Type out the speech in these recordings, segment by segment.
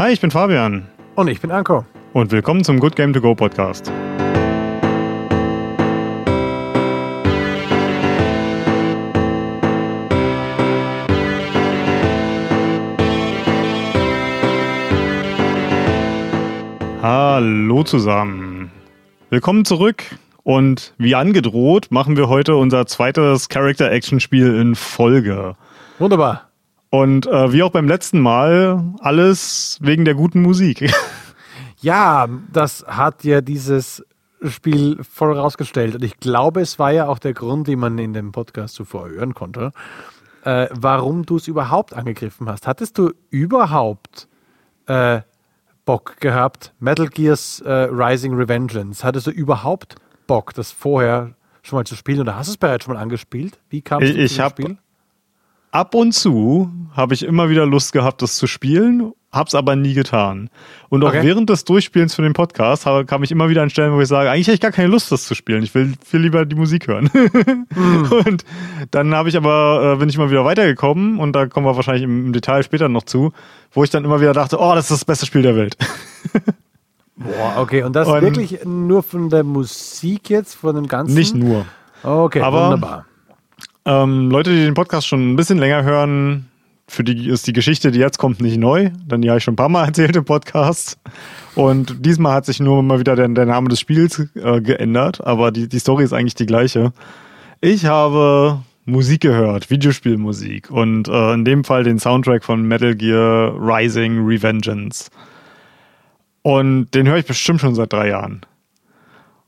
Hi, ich bin Fabian. Und ich bin Anko. Und willkommen zum Good Game To Go Podcast. Hallo zusammen. Willkommen zurück. Und wie angedroht, machen wir heute unser zweites Character-Action-Spiel in Folge. Wunderbar. Und äh, wie auch beim letzten Mal, alles wegen der guten Musik. Ja, das hat ja dieses Spiel voll rausgestellt. Und ich glaube, es war ja auch der Grund, den man in dem Podcast zuvor hören konnte, äh, warum du es überhaupt angegriffen hast. Hattest du überhaupt äh, Bock gehabt, Metal Gears äh, Rising Revengeance? Hattest du überhaupt Bock, das vorher schon mal zu spielen? Oder hast du es bereits schon mal angespielt? Wie kam es zu ich hab, Spiel? Ab und zu habe ich immer wieder Lust gehabt, das zu spielen, hab's aber nie getan. Und auch okay. während des Durchspielens für den Podcast habe, kam ich immer wieder an Stellen, wo ich sage, eigentlich habe ich gar keine Lust, das zu spielen. Ich will viel lieber die Musik hören. mm. Und dann habe ich aber, äh, bin ich mal wieder weitergekommen und da kommen wir wahrscheinlich im, im Detail später noch zu, wo ich dann immer wieder dachte, oh, das ist das beste Spiel der Welt. Boah, okay. Und das und wirklich nur von der Musik jetzt, von dem Ganzen? Nicht nur. Okay, Aber, wunderbar. Ähm, Leute, die den Podcast schon ein bisschen länger hören, für die ist die Geschichte, die jetzt kommt, nicht neu, denn die habe ich schon ein paar Mal erzählt im Podcast. Und diesmal hat sich nur mal wieder der, der Name des Spiels äh, geändert, aber die, die Story ist eigentlich die gleiche. Ich habe Musik gehört, Videospielmusik und äh, in dem Fall den Soundtrack von Metal Gear Rising Revengeance. Und den höre ich bestimmt schon seit drei Jahren.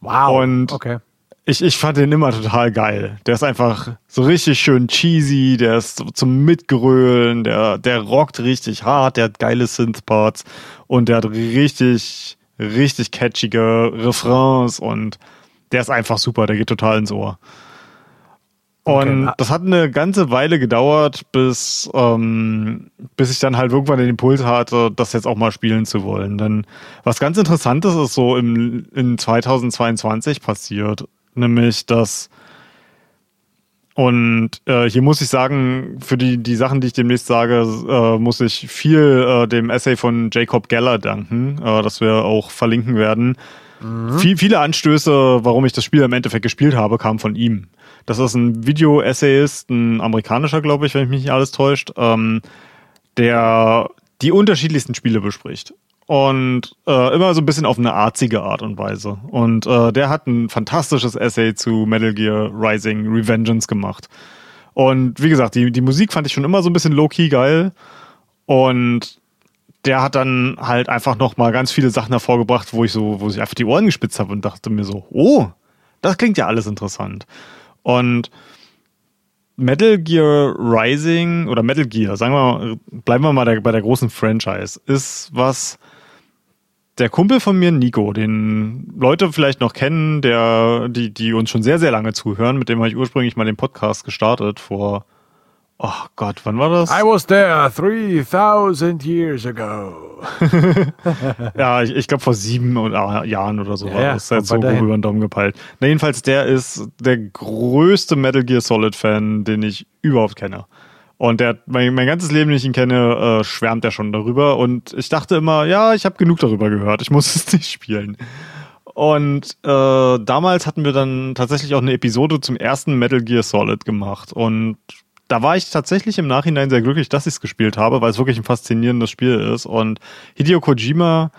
Wow. Und okay. Ich, ich fand den immer total geil. Der ist einfach so richtig schön cheesy, der ist zum Mitgrölen, der, der rockt richtig hart, der hat geile Synthparts und der hat richtig, richtig catchige Refrains und der ist einfach super, der geht total ins Ohr. Und okay. das hat eine ganze Weile gedauert, bis, ähm, bis ich dann halt irgendwann den Impuls hatte, das jetzt auch mal spielen zu wollen. Denn was ganz Interessantes ist so im, in 2022 passiert, nämlich dass und äh, hier muss ich sagen, für die, die Sachen, die ich demnächst sage, äh, muss ich viel äh, dem Essay von Jacob Geller danken, äh, das wir auch verlinken werden. Mhm. Viel, viele Anstöße, warum ich das Spiel im Endeffekt gespielt habe, kamen von ihm. Das ist ein Video-Essayist, ein amerikanischer, glaube ich, wenn ich mich nicht alles täuscht, ähm, der die unterschiedlichsten Spiele bespricht. Und äh, immer so ein bisschen auf eine arzige Art und Weise. Und äh, der hat ein fantastisches Essay zu Metal Gear Rising Revengeance gemacht. Und wie gesagt, die, die Musik fand ich schon immer so ein bisschen low-key geil. Und der hat dann halt einfach noch mal ganz viele Sachen hervorgebracht, wo ich so, wo ich einfach die Ohren gespitzt habe und dachte mir so, oh, das klingt ja alles interessant. Und Metal Gear Rising oder Metal Gear, sagen wir mal, bleiben wir mal der, bei der großen Franchise, ist was der Kumpel von mir, Nico, den Leute vielleicht noch kennen, der, die, die uns schon sehr, sehr lange zuhören, mit dem habe ich ursprünglich mal den Podcast gestartet vor Oh Gott, wann war das? I was there 3000 years ago. ja, ich, ich glaube vor sieben Jahren oder so ja, war das. Halt so grob über den Daumen gepeilt. Na, jedenfalls, der ist der größte Metal Gear Solid Fan, den ich überhaupt kenne. Und der mein, mein ganzes Leben, den ich ihn kenne, äh, schwärmt er schon darüber. Und ich dachte immer, ja, ich habe genug darüber gehört. Ich muss es nicht spielen. Und äh, damals hatten wir dann tatsächlich auch eine Episode zum ersten Metal Gear Solid gemacht. Und da war ich tatsächlich im Nachhinein sehr glücklich, dass ich es gespielt habe, weil es wirklich ein faszinierendes Spiel ist. Und Hideo Kojima,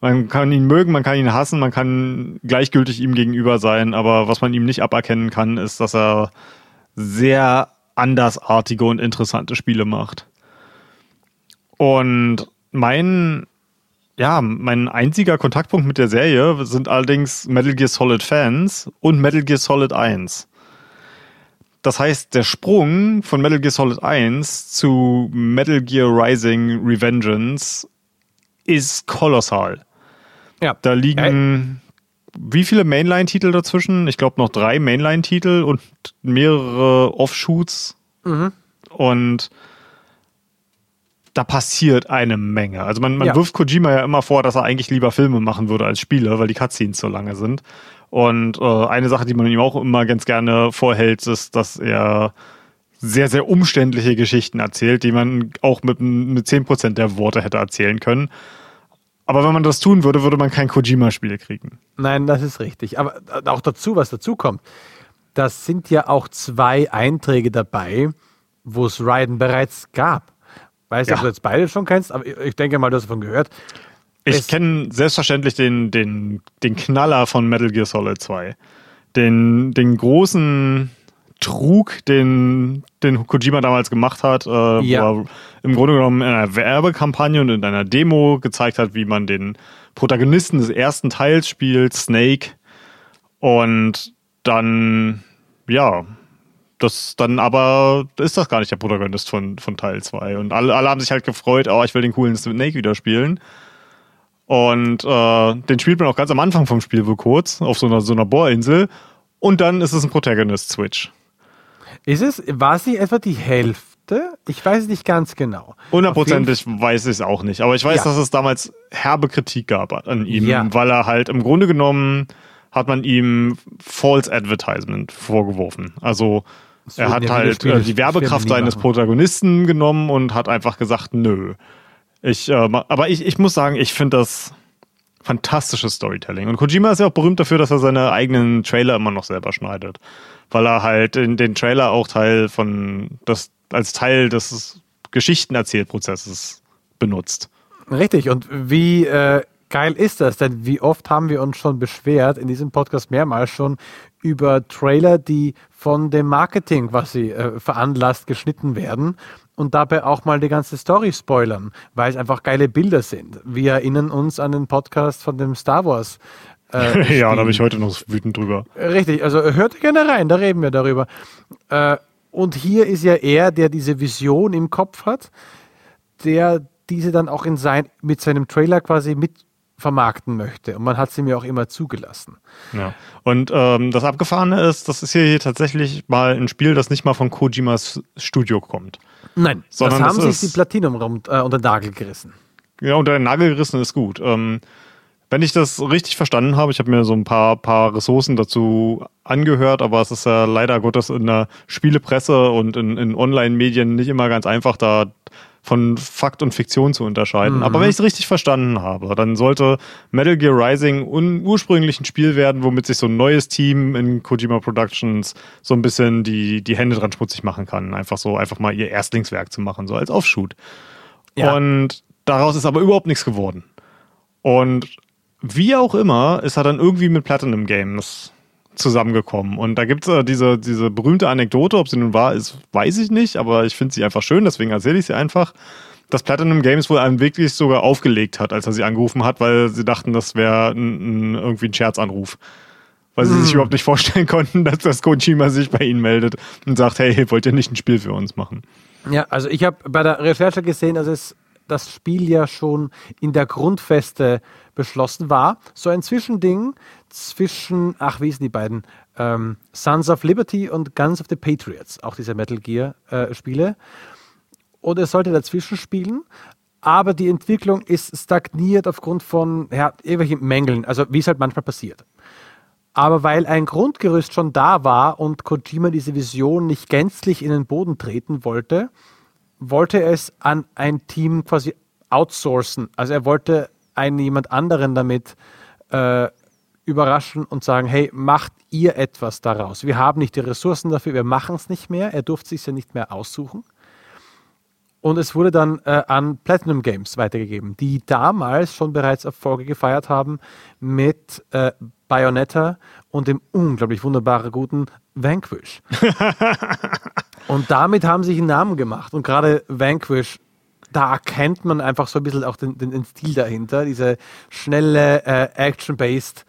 man kann ihn mögen, man kann ihn hassen, man kann gleichgültig ihm gegenüber sein, aber was man ihm nicht aberkennen kann, ist, dass er sehr andersartige und interessante Spiele macht. Und mein, ja, mein einziger Kontaktpunkt mit der Serie sind allerdings Metal Gear Solid Fans und Metal Gear Solid 1. Das heißt, der Sprung von Metal Gear Solid 1 zu Metal Gear Rising Revengeance ist kolossal. Ja. Da liegen wie viele Mainline-Titel dazwischen? Ich glaube noch drei Mainline-Titel und mehrere Offshoots. Mhm. Und da passiert eine Menge. Also man, man ja. wirft Kojima ja immer vor, dass er eigentlich lieber Filme machen würde als Spiele, weil die Cutscenes so lange sind. Und äh, eine Sache, die man ihm auch immer ganz gerne vorhält, ist, dass er sehr, sehr umständliche Geschichten erzählt, die man auch mit, mit 10% der Worte hätte erzählen können. Aber wenn man das tun würde, würde man kein Kojima-Spiel kriegen. Nein, das ist richtig. Aber auch dazu, was dazu kommt, das sind ja auch zwei Einträge dabei, wo es Raiden bereits gab. Weiß nicht, ja. ob du jetzt beide schon kennst, aber ich denke mal, du hast davon gehört. Ich kenne selbstverständlich den, den, den Knaller von Metal Gear Solid 2. Den, den großen Trug, den, den Kojima damals gemacht hat, äh, ja. wo er im Grunde genommen in einer Werbekampagne und in einer Demo gezeigt hat, wie man den Protagonisten des ersten Teils spielt, Snake, und dann, ja, das dann aber ist das gar nicht der Protagonist von, von Teil 2. Und alle, alle haben sich halt gefreut, oh, ich will den coolen Snake wieder spielen. Und äh, den spielt man auch ganz am Anfang vom Spiel wohl kurz, auf so einer, so einer Bohrinsel. Und dann ist es ein Protagonist-Switch. Ist es, war sie etwa die Hälfte? Ich weiß es nicht ganz genau. Hundertprozentig weiß ich es auch nicht. Aber ich weiß, ja. dass es damals herbe Kritik gab an ihm, ja. weil er halt im Grunde genommen hat man ihm False Advertisement vorgeworfen. Also er hat halt äh, die Werbekraft seines Protagonisten genommen und hat einfach gesagt, nö. Ich, äh, aber ich, ich muss sagen, ich finde das fantastisches Storytelling. Und Kojima ist ja auch berühmt dafür, dass er seine eigenen Trailer immer noch selber schneidet. Weil er halt in den Trailer auch Teil von, das, als Teil des Geschichtenerzählprozesses benutzt. Richtig. Und wie äh, geil ist das? Denn wie oft haben wir uns schon beschwert, in diesem Podcast mehrmals schon, über Trailer, die von dem Marketing quasi äh, veranlasst geschnitten werden und dabei auch mal die ganze Story spoilern, weil es einfach geile Bilder sind. Wir erinnern uns an den Podcast von dem Star Wars. Äh, ja, da habe ich heute noch wütend drüber. Richtig, also hört gerne rein, da reden wir darüber. Äh, und hier ist ja er, der diese Vision im Kopf hat, der diese dann auch in sein, mit seinem Trailer quasi mit vermarkten möchte. Und man hat sie mir auch immer zugelassen. Ja. Und ähm, das Abgefahrene ist, das ist hier tatsächlich mal ein Spiel, das nicht mal von Kojimas Studio kommt. Nein, sondern das haben sich die Platinum äh, unter den Nagel gerissen. Ja, unter den Nagel gerissen ist gut. Ähm, wenn ich das richtig verstanden habe, ich habe mir so ein paar, paar Ressourcen dazu angehört, aber es ist ja leider Gottes in der Spielepresse und in, in Online-Medien nicht immer ganz einfach, da von Fakt und Fiktion zu unterscheiden. Mhm. Aber wenn ich es richtig verstanden habe, dann sollte Metal Gear Rising ursprünglich ein Spiel werden, womit sich so ein neues Team in Kojima Productions so ein bisschen die, die Hände dran schmutzig machen kann. Einfach so, einfach mal ihr Erstlingswerk zu machen, so als Offshoot. Ja. Und daraus ist aber überhaupt nichts geworden. Und wie auch immer, ist er dann irgendwie mit Platinum Games zusammengekommen. Und da gibt es äh, diese, diese berühmte Anekdote, ob sie nun wahr ist, weiß ich nicht, aber ich finde sie einfach schön, deswegen erzähle ich sie einfach. Dass Platinum Games wohl einen wirklich sogar aufgelegt hat, als er sie angerufen hat, weil sie dachten, das wäre irgendwie ein Scherzanruf. Weil sie hm. sich überhaupt nicht vorstellen konnten, dass das Kojima sich bei ihnen meldet und sagt, hey, wollt ihr nicht ein Spiel für uns machen? Ja, also ich habe bei der Recherche gesehen, dass es das Spiel ja schon in der Grundfeste beschlossen war. So ein Zwischending zwischen, ach, wie sind die beiden? Ähm, Sons of Liberty und Guns of the Patriots, auch diese Metal Gear-Spiele. Äh, und es sollte dazwischen spielen, aber die Entwicklung ist stagniert aufgrund von ja, irgendwelchen Mängeln, also wie es halt manchmal passiert. Aber weil ein Grundgerüst schon da war und Kojima diese Vision nicht gänzlich in den Boden treten wollte, wollte es an ein Team quasi outsourcen. Also er wollte einen jemand anderen damit äh, überraschen und sagen, hey, macht ihr etwas daraus. Wir haben nicht die Ressourcen dafür, wir machen es nicht mehr. Er durfte sich ja nicht mehr aussuchen. Und es wurde dann äh, an Platinum Games weitergegeben, die damals schon bereits Erfolge gefeiert haben mit äh, Bayonetta und dem unglaublich wunderbaren guten Vanquish. und damit haben sie sich einen Namen gemacht. Und gerade Vanquish, da erkennt man einfach so ein bisschen auch den, den, den Stil dahinter, diese schnelle äh, Action-based.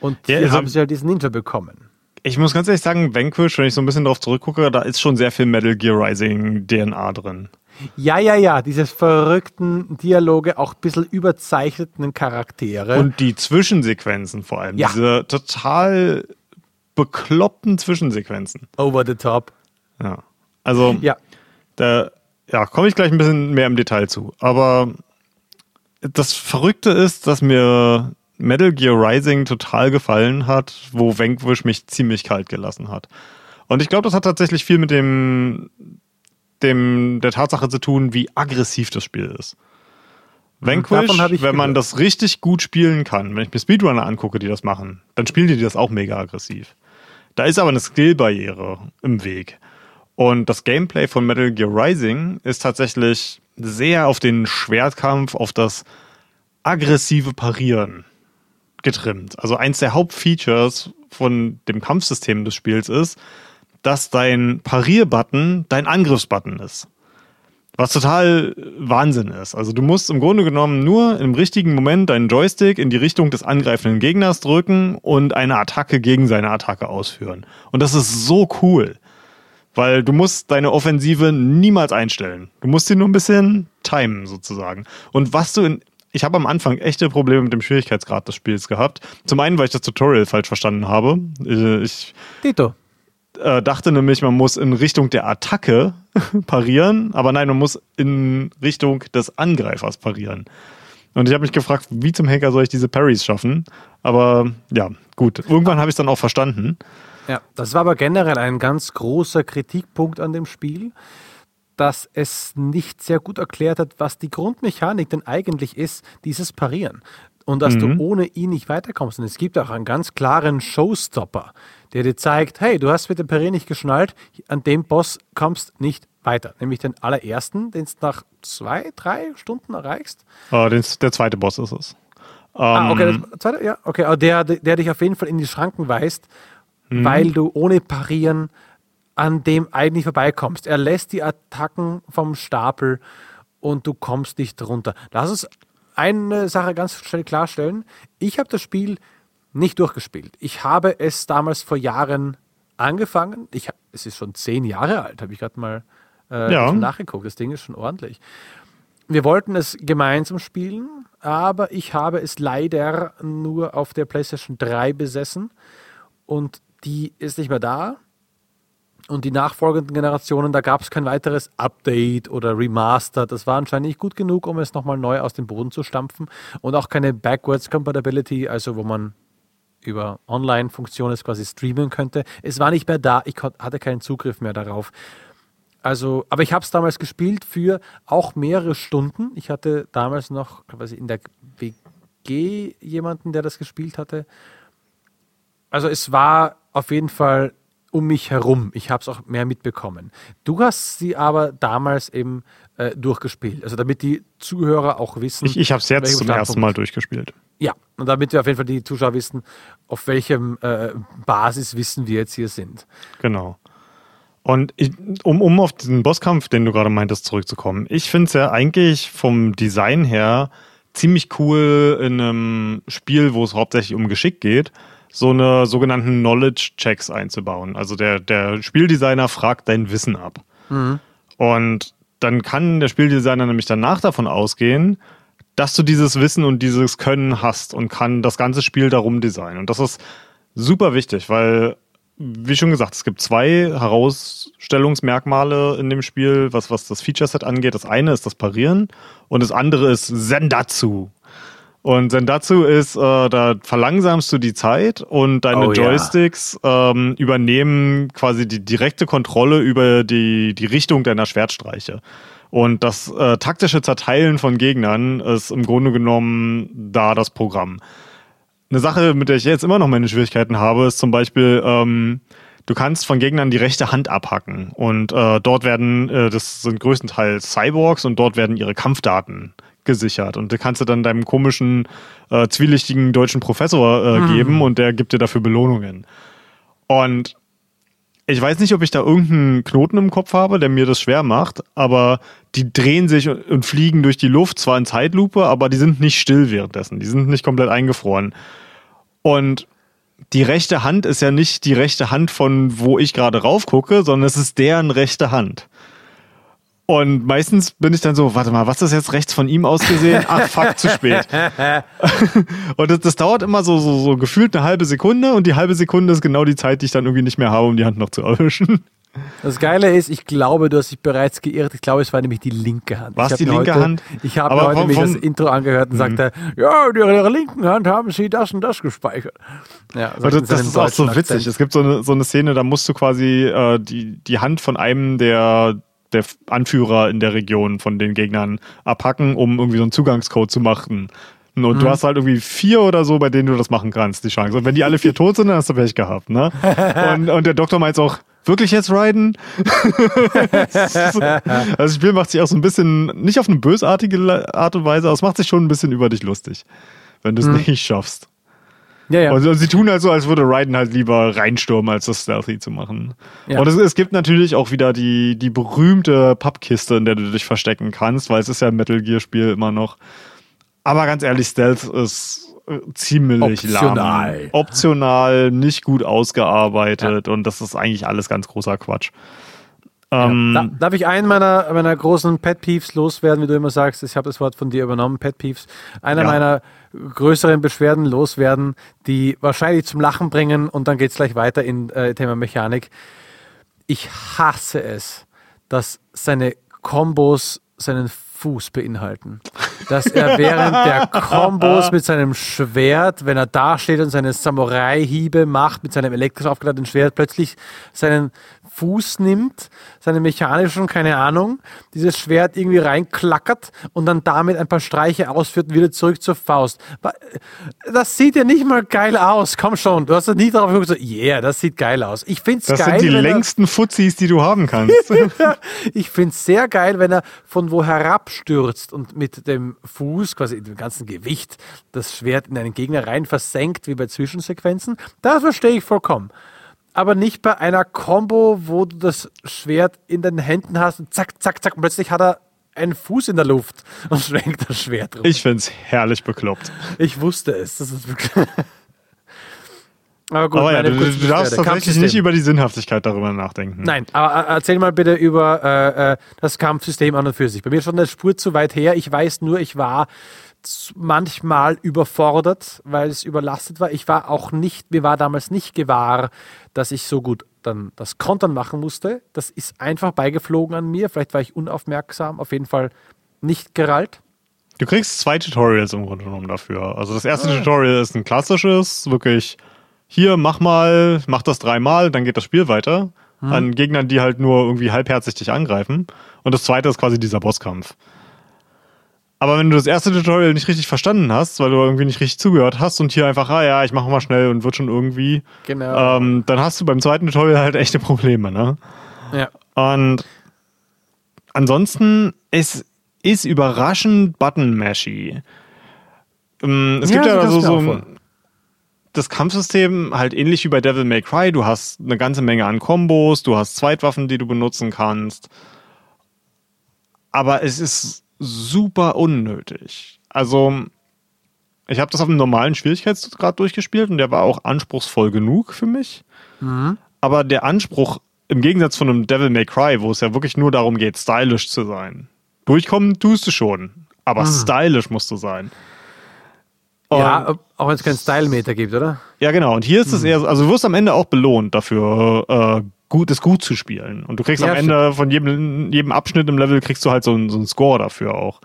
Und ja, hier also, haben sie halt diesen Ninja bekommen. Ich muss ganz ehrlich sagen, Vanquish, wenn ich so ein bisschen drauf zurückgucke, da ist schon sehr viel Metal Gear Rising DNA drin. Ja, ja, ja, diese verrückten Dialoge, auch ein bisschen überzeichneten Charaktere. Und die Zwischensequenzen vor allem. Ja. Diese total bekloppten Zwischensequenzen. Over the top. Ja. Also, ja. da ja, komme ich gleich ein bisschen mehr im Detail zu. Aber das Verrückte ist, dass mir Metal Gear Rising total gefallen hat, wo Vanquish mich ziemlich kalt gelassen hat. Und ich glaube, das hat tatsächlich viel mit dem, dem, der Tatsache zu tun, wie aggressiv das Spiel ist. Vanquish, wenn man das richtig gut spielen kann, wenn ich mir Speedrunner angucke, die das machen, dann spielen die das auch mega aggressiv. Da ist aber eine Skillbarriere im Weg. Und das Gameplay von Metal Gear Rising ist tatsächlich sehr auf den Schwertkampf, auf das aggressive Parieren getrimmt. Also eins der Hauptfeatures von dem Kampfsystem des Spiels ist, dass dein Parierbutton dein Angriffsbutton ist. Was total Wahnsinn ist. Also du musst im Grunde genommen nur im richtigen Moment deinen Joystick in die Richtung des angreifenden Gegners drücken und eine Attacke gegen seine Attacke ausführen. Und das ist so cool. Weil du musst deine Offensive niemals einstellen. Du musst sie nur ein bisschen timen, sozusagen. Und was du in. Ich habe am Anfang echte Probleme mit dem Schwierigkeitsgrad des Spiels gehabt. Zum einen, weil ich das Tutorial falsch verstanden habe. Äh, ich Dito. Äh, dachte nämlich, man muss in Richtung der Attacke parieren, aber nein, man muss in Richtung des Angreifers parieren. Und ich habe mich gefragt, wie zum Hacker soll ich diese Parries schaffen? Aber ja, gut. Irgendwann habe ich es dann auch verstanden. Ja, das war aber generell ein ganz großer Kritikpunkt an dem Spiel, dass es nicht sehr gut erklärt hat, was die Grundmechanik denn eigentlich ist, dieses Parieren. Und dass mhm. du ohne ihn nicht weiterkommst. Und es gibt auch einen ganz klaren Showstopper, der dir zeigt, hey, du hast mit dem Parieren nicht geschnallt, an dem Boss kommst nicht weiter. Nämlich den allerersten, den du nach zwei, drei Stunden erreichst. Uh, den, der zweite Boss ist es. Um, ah, okay, ähm, der zweite, ja, okay, der, der dich auf jeden Fall in die Schranken weist, mhm. weil du ohne Parieren an dem eigentlich vorbeikommst. Er lässt die Attacken vom Stapel und du kommst nicht runter. Lass uns eine Sache ganz schnell klarstellen. Ich habe das Spiel nicht durchgespielt. Ich habe es damals vor Jahren angefangen. Ich, es ist schon zehn Jahre alt, habe ich gerade mal äh, ja. nachgeguckt. Das Ding ist schon ordentlich. Wir wollten es gemeinsam spielen, aber ich habe es leider nur auf der PlayStation 3 besessen und die ist nicht mehr da. Und die nachfolgenden Generationen, da gab es kein weiteres Update oder Remaster. Das war anscheinend nicht gut genug, um es nochmal neu aus dem Boden zu stampfen. Und auch keine Backwards Compatibility, also wo man über Online-Funktionen es quasi streamen könnte. Es war nicht mehr da. Ich hatte keinen Zugriff mehr darauf. Also, aber ich habe es damals gespielt für auch mehrere Stunden. Ich hatte damals noch quasi in der WG jemanden, der das gespielt hatte. Also es war auf jeden Fall um mich herum. Ich habe es auch mehr mitbekommen. Du hast sie aber damals eben äh, durchgespielt. Also damit die Zuhörer auch wissen. Ich, ich habe es jetzt zum ersten Mal durchgespielt. Ja, und damit wir auf jeden Fall die Zuschauer wissen, auf welchem äh, Basiswissen wir jetzt hier sind. Genau. Und ich, um, um auf diesen Bosskampf, den du gerade meintest, zurückzukommen. Ich finde es ja eigentlich vom Design her ziemlich cool in einem Spiel, wo es hauptsächlich um Geschick geht, so eine sogenannten Knowledge-Checks einzubauen. Also der, der Spieldesigner fragt dein Wissen ab. Mhm. Und dann kann der Spieldesigner nämlich danach davon ausgehen, dass du dieses Wissen und dieses Können hast und kann das ganze Spiel darum designen. Und das ist super wichtig, weil, wie schon gesagt, es gibt zwei Herausstellungsmerkmale in dem Spiel, was, was das Feature-Set angeht. Das eine ist das Parieren und das andere ist Sendatsu. Und Sendatsu ist, äh, da verlangsamst du die Zeit und deine oh, Joysticks ja. ähm, übernehmen quasi die direkte Kontrolle über die, die Richtung deiner Schwertstreiche. Und das äh, taktische Zerteilen von Gegnern ist im Grunde genommen da das Programm. Eine Sache, mit der ich jetzt immer noch meine Schwierigkeiten habe, ist zum Beispiel, ähm, du kannst von Gegnern die rechte Hand abhacken. Und äh, dort werden, äh, das sind größtenteils Cyborgs und dort werden ihre Kampfdaten gesichert. Und die kannst du dann deinem komischen, äh, zwielichtigen deutschen Professor äh, mhm. geben und der gibt dir dafür Belohnungen. Und ich weiß nicht, ob ich da irgendeinen Knoten im Kopf habe, der mir das schwer macht, aber die drehen sich und fliegen durch die Luft, zwar in Zeitlupe, aber die sind nicht still währenddessen. Die sind nicht komplett eingefroren. Und die rechte Hand ist ja nicht die rechte Hand von wo ich gerade raufgucke, sondern es ist deren rechte Hand. Und meistens bin ich dann so, warte mal, was ist jetzt rechts von ihm ausgesehen? Ach, fuck, zu spät. und das, das, dauert immer so, so, so gefühlt eine halbe Sekunde und die halbe Sekunde ist genau die Zeit, die ich dann irgendwie nicht mehr habe, um die Hand noch zu erwischen. Das Geile ist, ich glaube, du hast dich bereits geirrt. Ich glaube, es war nämlich die linke Hand. Was die linke heute, Hand? Ich habe heute vom, vom, das Intro angehört und mhm. sagte, ja, in ihrer linken Hand haben sie das und das gespeichert. Ja, das, das ist auch so witzig. Akzent. Es gibt so eine, so eine Szene, da musst du quasi äh, die, die Hand von einem der der Anführer in der Region von den Gegnern abhacken, um irgendwie so einen Zugangscode zu machen. Und mhm. du hast halt irgendwie vier oder so, bei denen du das machen kannst, die Chance. Und wenn die alle vier tot sind, dann hast du Pech gehabt, ne? Und, und der Doktor meint auch, wirklich jetzt Raiden? also das Spiel macht sich auch so ein bisschen, nicht auf eine bösartige Art und Weise, aber es macht sich schon ein bisschen über dich lustig, wenn du es mhm. nicht schaffst. Ja, ja. Und sie tun halt so, als würde Raiden halt lieber reinstürmen, als das Stealthy zu machen. Ja. Und es, es, gibt natürlich auch wieder die, die berühmte Pappkiste, in der du dich verstecken kannst, weil es ist ja ein Metal Gear Spiel immer noch. Aber ganz ehrlich, Stealth ist äh, ziemlich Optional. lahm. Optional, nicht gut ausgearbeitet ja. und das ist eigentlich alles ganz großer Quatsch. Ähm, ja. darf ich einen meiner, meiner großen Pet Peeves loswerden, wie du immer sagst? Ich habe das Wort von dir übernommen, Pet Peeves. Einer ja. meiner größeren Beschwerden loswerden, die wahrscheinlich zum Lachen bringen und dann geht es gleich weiter in äh, Thema Mechanik. Ich hasse es, dass seine Kombos seinen Fuß beinhalten. Dass er während der Kombos mit seinem Schwert, wenn er da steht und seine Samurai-Hiebe macht, mit seinem elektrisch aufgeladenen Schwert, plötzlich seinen Fuß nimmt, seine mechanischen, keine Ahnung, dieses Schwert irgendwie reinklackert und dann damit ein paar Streiche ausführt und wieder zurück zur Faust. Das sieht ja nicht mal geil aus. Komm schon, du hast ja nie darauf geguckt, so, yeah, das sieht geil aus. Ich find's das geil. Das sind die längsten Fuzis, die du haben kannst. ich find's sehr geil, wenn er von wo herabstürzt und mit dem Fuß, quasi dem ganzen Gewicht, das Schwert in einen Gegner rein versenkt, wie bei Zwischensequenzen. Das verstehe ich vollkommen aber nicht bei einer Combo, wo du das Schwert in den Händen hast und zack, zack, zack, und plötzlich hat er einen Fuß in der Luft und schwenkt das Schwert rum. Ich finde es herrlich bekloppt. Ich wusste es. Das ist wirklich aber gut, aber ja, du, du darfst tatsächlich nicht über die Sinnhaftigkeit darüber nachdenken. Nein, aber äh, erzähl mal bitte über äh, äh, das Kampfsystem an und für sich. Bei mir ist schon eine Spur zu weit her. Ich weiß nur, ich war manchmal überfordert, weil es überlastet war. Ich war auch nicht, mir war damals nicht gewahr, dass ich so gut dann das Kontern machen musste. Das ist einfach beigeflogen an mir. Vielleicht war ich unaufmerksam, auf jeden Fall nicht gerallt. Du kriegst zwei Tutorials im Grunde genommen dafür. Also das erste ah. Tutorial ist ein klassisches, wirklich hier, mach mal, mach das dreimal, dann geht das Spiel weiter. Hm. An Gegnern, die halt nur irgendwie halbherzig dich angreifen. Und das zweite ist quasi dieser Bosskampf. Aber wenn du das erste Tutorial nicht richtig verstanden hast, weil du irgendwie nicht richtig zugehört hast und hier einfach, ah ja, ich mache mal schnell und wird schon irgendwie, genau. ähm, dann hast du beim zweiten Tutorial halt echte Probleme, ne? Ja. Und ansonsten, es ist überraschend button-mashy. Ähm, es gibt ja, ja so, so das Kampfsystem halt ähnlich wie bei Devil May Cry. Du hast eine ganze Menge an Kombos, du hast Zweitwaffen, die du benutzen kannst. Aber es ist super unnötig. Also, ich habe das auf einem normalen Schwierigkeitsgrad durchgespielt und der war auch anspruchsvoll genug für mich. Mhm. Aber der Anspruch, im Gegensatz von einem Devil May Cry, wo es ja wirklich nur darum geht, stylisch zu sein. Durchkommen tust du schon, aber mhm. stylisch musst du sein. Und ja, auch wenn es keinen Style-Meter gibt, oder? Ja, genau. Und hier ist es mhm. eher, also du wirst am Ende auch belohnt dafür, äh, gut, es gut zu spielen. Und du kriegst ja, am Ende stimmt. von jedem, jedem Abschnitt im Level kriegst du halt so, so einen Score dafür auch.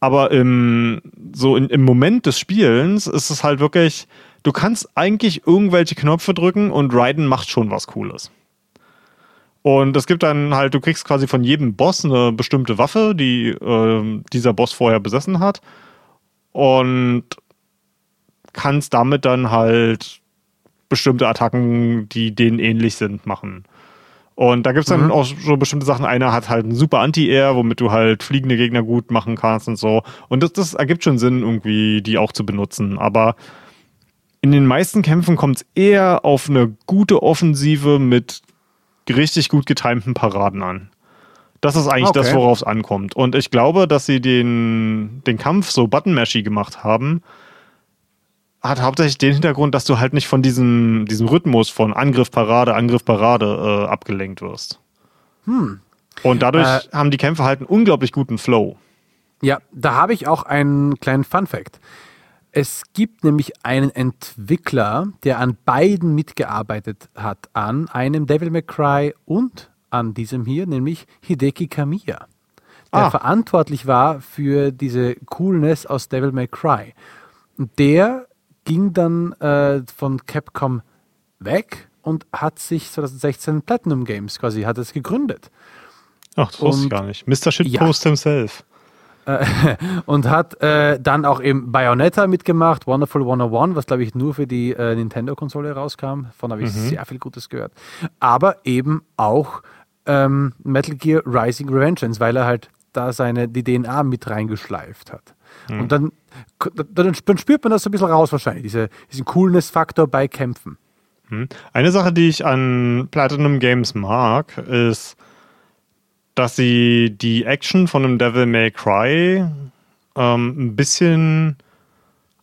Aber im, so in, im Moment des Spielens ist es halt wirklich, du kannst eigentlich irgendwelche Knöpfe drücken und Raiden macht schon was Cooles. Und es gibt dann halt, du kriegst quasi von jedem Boss eine bestimmte Waffe, die äh, dieser Boss vorher besessen hat. Und kannst damit dann halt bestimmte Attacken, die denen ähnlich sind, machen. Und da gibt es dann mhm. auch so bestimmte Sachen. Einer hat halt einen super Anti-Air, womit du halt fliegende Gegner gut machen kannst und so. Und das, das ergibt schon Sinn, irgendwie die auch zu benutzen. Aber in den meisten Kämpfen kommt es eher auf eine gute Offensive mit richtig gut getimten Paraden an. Das ist eigentlich okay. das, worauf es ankommt. Und ich glaube, dass sie den, den Kampf so button-mashy gemacht haben, hat hauptsächlich den Hintergrund, dass du halt nicht von diesem, diesem Rhythmus von Angriff, Parade, Angriff, Parade äh, abgelenkt wirst. Hm. Und dadurch äh, haben die Kämpfe halt einen unglaublich guten Flow. Ja, da habe ich auch einen kleinen Fun Fact. Es gibt nämlich einen Entwickler, der an beiden mitgearbeitet hat, an einem Devil May Cry und an diesem hier, nämlich Hideki Kamiya, der ah. verantwortlich war für diese Coolness aus Devil May Cry. Und der ging dann äh, von Capcom weg und hat sich 2016 Platinum Games quasi, hat es gegründet. Ach, das wusste ich gar nicht. Mr. Shitpost ja. himself. Und hat äh, dann auch eben Bayonetta mitgemacht, Wonderful 101, was glaube ich nur für die äh, Nintendo-Konsole rauskam. Von habe ich mhm. sehr viel Gutes gehört. Aber eben auch ähm, Metal Gear Rising Revengeance, weil er halt da seine die DNA mit reingeschleift hat. Mhm. Und dann, dann, spürt man das so ein bisschen raus wahrscheinlich, diese, diesen Coolness-Faktor bei Kämpfen. Mhm. Eine Sache, die ich an Platinum Games mag, ist, dass sie die Action von einem Devil May Cry ähm, ein bisschen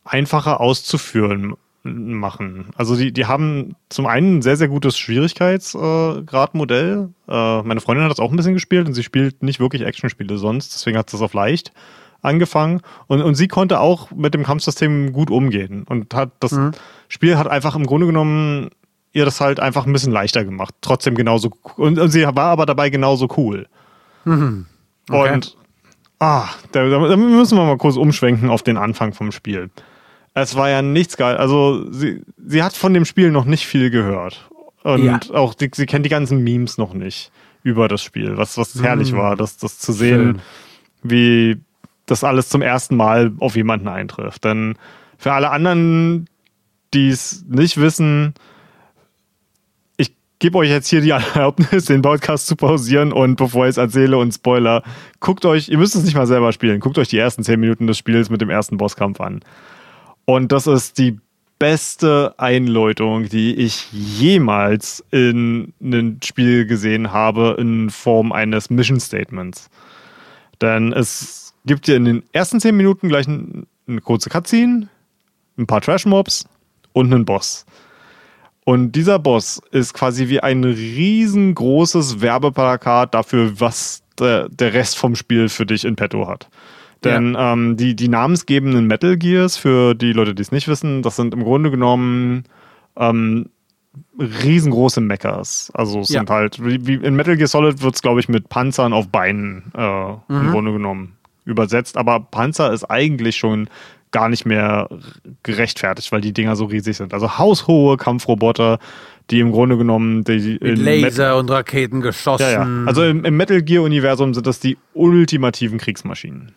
einfacher auszuführen machen. Also die, die haben zum einen ein sehr, sehr gutes Schwierigkeitsgradmodell. Äh, äh, meine Freundin hat das auch ein bisschen gespielt und sie spielt nicht wirklich Actionspiele sonst, deswegen hat sie das auf leicht angefangen. Und, und sie konnte auch mit dem Kampfsystem gut umgehen und hat das mhm. Spiel hat einfach im Grunde genommen ihr das halt einfach ein bisschen leichter gemacht. Trotzdem genauso und, und sie war aber dabei genauso cool. Mhm. Okay. Und ah, da, da, müssen wir mal kurz umschwenken auf den Anfang vom Spiel. Es war ja nichts geil. Also sie, sie hat von dem Spiel noch nicht viel gehört. Und ja. auch die, sie kennt die ganzen Memes noch nicht über das Spiel, was, was mhm. herrlich war, das, das zu sehen, Schön. wie das alles zum ersten Mal auf jemanden eintrifft. Denn für alle anderen, die es nicht wissen, gebe euch jetzt hier die Erlaubnis, den Podcast zu pausieren und bevor ich es erzähle und Spoiler, guckt euch, ihr müsst es nicht mal selber spielen, guckt euch die ersten 10 Minuten des Spiels mit dem ersten Bosskampf an. Und das ist die beste Einläutung, die ich jemals in einem Spiel gesehen habe in Form eines Mission Statements. Denn es gibt hier in den ersten 10 Minuten gleich eine kurze Cutscene, ein paar Trash-Mobs und einen Boss. Und dieser Boss ist quasi wie ein riesengroßes Werbeplakat dafür, was der, der Rest vom Spiel für dich in petto hat. Denn ja. ähm, die, die namensgebenden Metal Gears, für die Leute, die es nicht wissen, das sind im Grunde genommen ähm, riesengroße Mechas. Also es ja. sind halt, wie, wie, in Metal Gear Solid wird es, glaube ich, mit Panzern auf Beinen äh, mhm. im Grunde genommen übersetzt. Aber Panzer ist eigentlich schon gar nicht mehr gerechtfertigt, weil die Dinger so riesig sind. Also haushohe Kampfroboter, die im Grunde genommen die Mit Laser Met und Raketen geschossen. Ja, ja. Also im, im Metal Gear Universum sind das die ultimativen Kriegsmaschinen.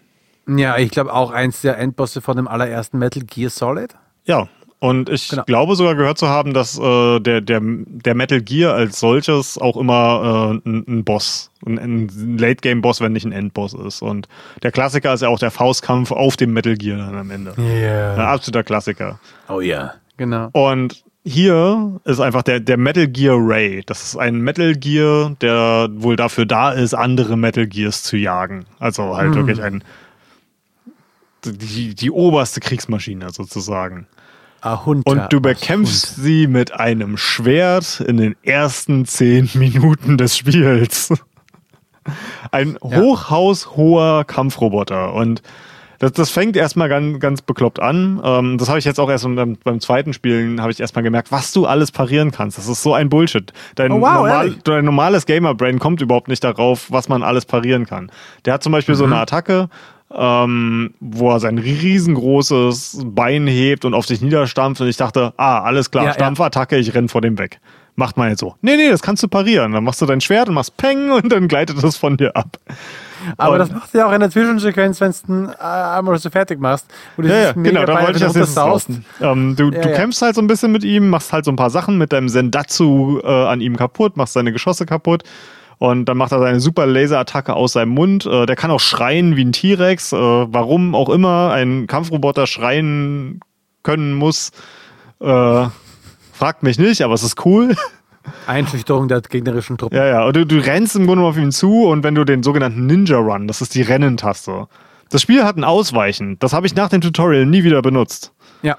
Ja, ich glaube auch eins der Endbosse von dem allerersten Metal Gear Solid. Ja, und ich genau. glaube sogar gehört zu haben, dass äh, der, der, der Metal Gear als solches auch immer äh, ein, ein, Boss, ein, ein Late-Game-Boss, wenn nicht ein Endboss ist. Und der Klassiker ist ja auch der Faustkampf auf dem Metal Gear dann am Ende. Ja. Yeah. Ein absoluter Klassiker. Oh ja, genau. Und hier ist einfach der, der Metal Gear Ray. Das ist ein Metal Gear, der wohl dafür da ist, andere Metal Gears zu jagen. Also halt hm. wirklich ein die, die oberste Kriegsmaschine sozusagen. Ahunter, und du bekämpfst Ahunter. sie mit einem Schwert in den ersten zehn Minuten des Spiels. Ein ja. hochhaushoher Kampfroboter. Und das, das fängt erstmal ganz, ganz bekloppt an. Ähm, das habe ich jetzt auch erst beim, beim zweiten Spielen habe ich erstmal gemerkt, was du alles parieren kannst. Das ist so ein Bullshit. Dein, oh, wow, normal, dein normales Gamer-Brain kommt überhaupt nicht darauf, was man alles parieren kann. Der hat zum Beispiel mhm. so eine Attacke, ähm, wo er sein riesengroßes Bein hebt und auf sich niederstampft und ich dachte, ah, alles klar, ja, Stampfattacke, ich renn vor dem weg. Macht man jetzt so. Nee, nee, das kannst du parieren. Dann machst du dein Schwert und machst Peng und dann gleitet es von dir ab. Aber und das macht ja auch in der Zwischensequenz, wenn du es äh, einmal so fertig machst. ja, ja genau, da wollte ich das jetzt ähm, du, ja, du ja. kämpfst halt so ein bisschen mit ihm, machst halt so ein paar Sachen mit deinem Sendatsu äh, an ihm kaputt, machst seine Geschosse kaputt und dann macht er seine super Laserattacke aus seinem Mund. Äh, der kann auch schreien wie ein T-Rex. Äh, warum auch immer ein Kampfroboter schreien können muss, äh, fragt mich nicht, aber es ist cool. Einschüchterung der gegnerischen Truppen. Ja, ja. Und du, du rennst im Grunde auf ihn zu und wenn du den sogenannten Ninja Run, das ist die Rennentaste. Das Spiel hat ein Ausweichen. Das habe ich nach dem Tutorial nie wieder benutzt. Ja.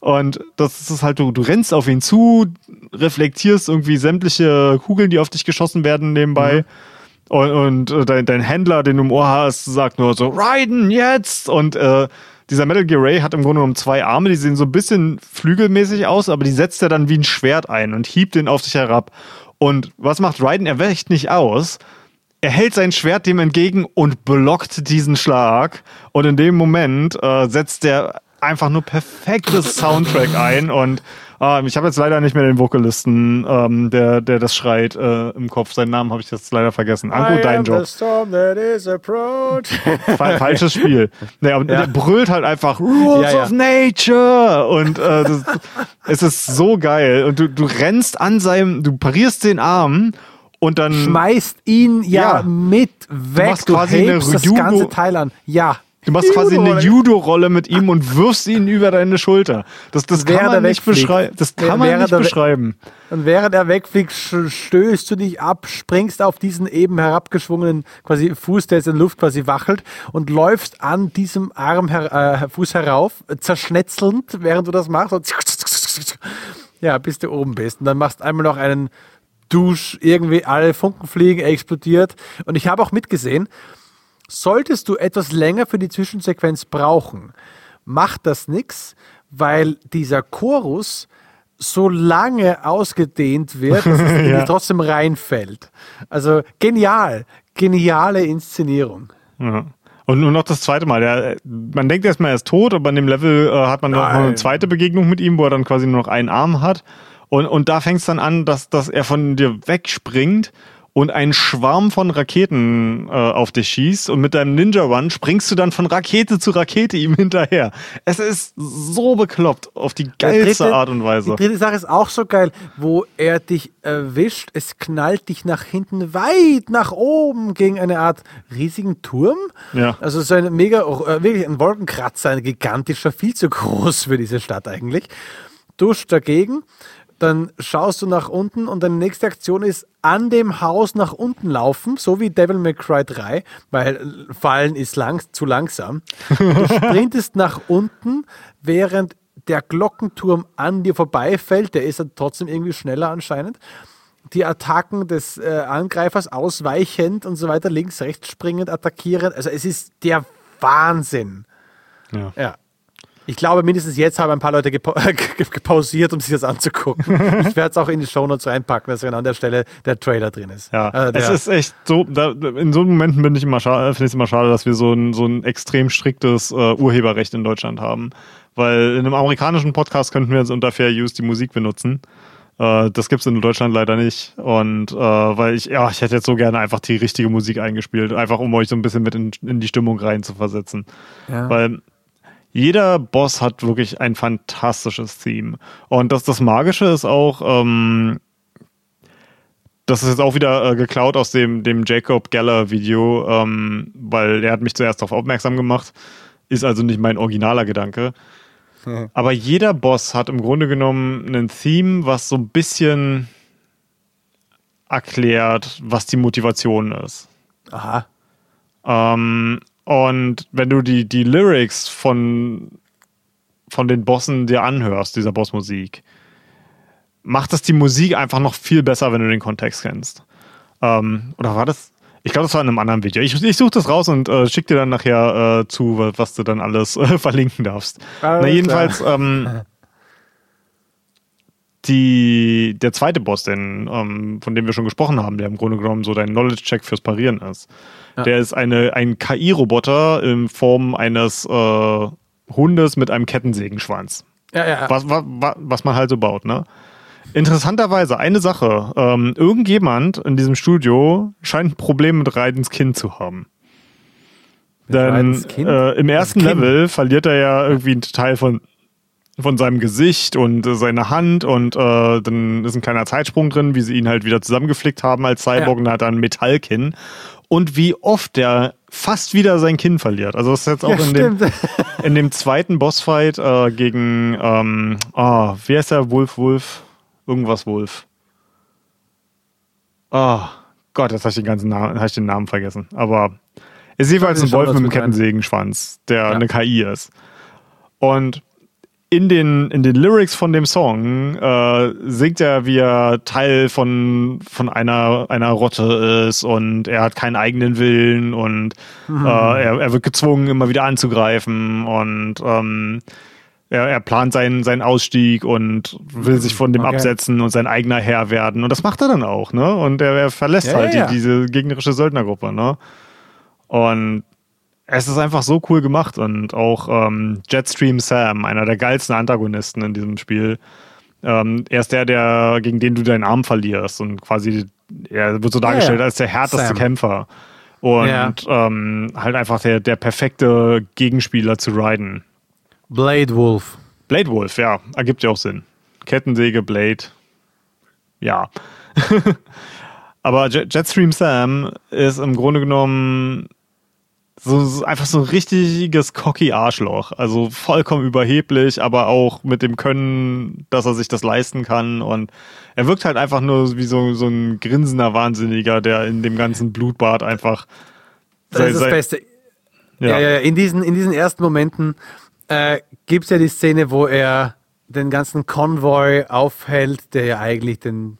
Und das ist halt, du, du rennst auf ihn zu, reflektierst irgendwie sämtliche Kugeln, die auf dich geschossen werden nebenbei. Mhm. Und, und äh, dein, dein Händler, den du im Ohr hast, sagt nur so, Raiden, jetzt! Und äh, dieser Metal Gear Ray hat im Grunde genommen zwei Arme, die sehen so ein bisschen flügelmäßig aus, aber die setzt er dann wie ein Schwert ein und hiebt den auf sich herab. Und was macht Raiden? Er weicht nicht aus. Er hält sein Schwert dem entgegen und blockt diesen Schlag. Und in dem Moment äh, setzt er einfach nur perfektes Soundtrack ein und äh, ich habe jetzt leider nicht mehr den Vokalisten, ähm, der, der das schreit äh, im Kopf. Seinen Namen habe ich jetzt leider vergessen. Anko dein Job. Falsches Spiel. Aber ja. der brüllt halt einfach Rules ja, ja. of Nature und äh, das, es ist so geil und du, du rennst an seinem, du parierst den Arm und dann schmeißt ihn ja, ja. mit weg. Du, machst du quasi eine das ganze Teil an. Ja. Du machst quasi eine Judo-Rolle mit ihm und wirfst ihn über deine Schulter. Das, das kann man nicht beschreiben. Das kann man nicht beschreiben. Und während er wegfliegt, stößt du dich ab, springst auf diesen eben herabgeschwungenen quasi Fuß, der jetzt in Luft quasi wachelt und läufst an diesem Arm her, äh, Fuß herauf, zerschnetzelnd, während du das machst. Und ja, bis du oben bist. Und dann machst einmal noch einen Dusch, irgendwie alle Funken fliegen, er explodiert. Und ich habe auch mitgesehen, solltest du etwas länger für die Zwischensequenz brauchen, macht das nichts, weil dieser Chorus so lange ausgedehnt wird, dass es ja. trotzdem reinfällt. Also genial, geniale Inszenierung. Ja. Und nur noch das zweite Mal. Der, man denkt erstmal, er ist tot, aber in dem Level äh, hat man noch eine zweite Begegnung mit ihm, wo er dann quasi nur noch einen Arm hat. Und, und da fängt es dann an, dass, dass er von dir wegspringt und ein Schwarm von Raketen äh, auf dich schießt und mit deinem Ninja Run springst du dann von Rakete zu Rakete ihm hinterher. Es ist so bekloppt auf die geilste dritte, Art und Weise. Die dritte Sache ist auch so geil, wo er dich erwischt, es knallt dich nach hinten weit nach oben gegen eine Art riesigen Turm. Ja. Also so ein mega, äh, wirklich ein Wolkenkratzer, ein gigantischer, viel zu groß für diese Stadt eigentlich. Duscht dagegen dann schaust du nach unten und deine nächste Aktion ist an dem Haus nach unten laufen, so wie Devil May Cry 3, weil Fallen ist lang, zu langsam. Du sprintest nach unten, während der Glockenturm an dir vorbeifällt, der ist dann trotzdem irgendwie schneller anscheinend. Die Attacken des äh, Angreifers ausweichend und so weiter, links, rechts springend, attackierend. Also es ist der Wahnsinn. Ja. ja. Ich glaube, mindestens jetzt haben ein paar Leute gepa gepausiert, um sich das anzugucken. ich werde es auch in die Shownotes reinpacken, dass an der Stelle der Trailer drin ist. Ja, äh, es ist echt so, da, in so Momenten bin ich immer schade, finde ich es immer schade, dass wir so ein, so ein extrem striktes äh, Urheberrecht in Deutschland haben. Weil in einem amerikanischen Podcast könnten wir jetzt unter Fair Use die Musik benutzen. Äh, das gibt es in Deutschland leider nicht. Und äh, weil ich, ja, ich hätte jetzt so gerne einfach die richtige Musik eingespielt, einfach um euch so ein bisschen mit in, in die Stimmung rein zu versetzen. Ja. Weil jeder Boss hat wirklich ein fantastisches Theme. Und das, das Magische ist auch, ähm, das ist jetzt auch wieder äh, geklaut aus dem, dem Jacob Geller Video, ähm, weil er hat mich zuerst darauf aufmerksam gemacht. Ist also nicht mein originaler Gedanke. Mhm. Aber jeder Boss hat im Grunde genommen ein Theme, was so ein bisschen erklärt, was die Motivation ist. Aha. Ähm, und wenn du die, die Lyrics von, von den Bossen dir anhörst, dieser Bossmusik, macht das die Musik einfach noch viel besser, wenn du den Kontext kennst. Ähm, oder war das? Ich glaube, das war in einem anderen Video. Ich, ich suche das raus und äh, schicke dir dann nachher äh, zu, was du dann alles äh, verlinken darfst. Alles Na, jedenfalls, ähm, die, der zweite Boss, den, ähm, von dem wir schon gesprochen haben, der im Grunde genommen so dein Knowledge-Check fürs Parieren ist, ja. Der ist eine, ein KI-Roboter in Form eines äh, Hundes mit einem Kettensägenschwanz. Ja, ja. Was, was, was man halt so baut, ne? Interessanterweise, eine Sache. Ähm, irgendjemand in diesem Studio scheint ein Problem mit Raidens Kind zu haben. Denn äh, im ersten Level verliert er ja irgendwie einen Teil von, von seinem Gesicht und äh, seine Hand und äh, dann ist ein kleiner Zeitsprung drin, wie sie ihn halt wieder zusammengeflickt haben als Cyborg ja. und hat dann ein Metallkinn und wie oft der fast wieder sein Kinn verliert. Also das ist jetzt auch ja, in, dem, in dem zweiten Bossfight äh, gegen, ähm, oh, wie heißt der? Wolf Wolf? Irgendwas Wolf. Oh Gott, jetzt habe ich den ganzen Namen, habe ich den Namen vergessen. Aber es ist jedenfalls ein Wolf mit einem Kettensägenschwanz, der ja. eine KI ist. Und in den, in den Lyrics von dem Song äh, singt er, wie er Teil von, von einer, einer Rotte ist und er hat keinen eigenen Willen und mhm. äh, er, er wird gezwungen, immer wieder anzugreifen und ähm, er, er plant seinen, seinen Ausstieg und will sich von dem okay. absetzen und sein eigener Herr werden. Und das macht er dann auch, ne? Und er, er verlässt ja, halt ja, ja. Die, diese gegnerische Söldnergruppe, ne? Und es ist einfach so cool gemacht und auch ähm, Jetstream Sam, einer der geilsten Antagonisten in diesem Spiel. Ähm, er ist der, der, gegen den du deinen Arm verlierst und quasi, er wird so dargestellt ja. als der härteste Sam. Kämpfer. Und ja. ähm, halt einfach der, der perfekte Gegenspieler zu Raiden. Blade Wolf. Blade Wolf, ja, ergibt ja auch Sinn. Kettensäge, Blade. Ja. Aber Jetstream Sam ist im Grunde genommen so, so, einfach so ein richtiges cocky Arschloch. Also vollkommen überheblich, aber auch mit dem Können, dass er sich das leisten kann. Und er wirkt halt einfach nur wie so, so ein grinsender Wahnsinniger, der in dem ganzen Blutbad einfach. Das ist das Beste. Ja. ja. Ja, in, diesen, in diesen ersten Momenten äh, gibt es ja die Szene, wo er den ganzen Konvoi aufhält, der ja eigentlich den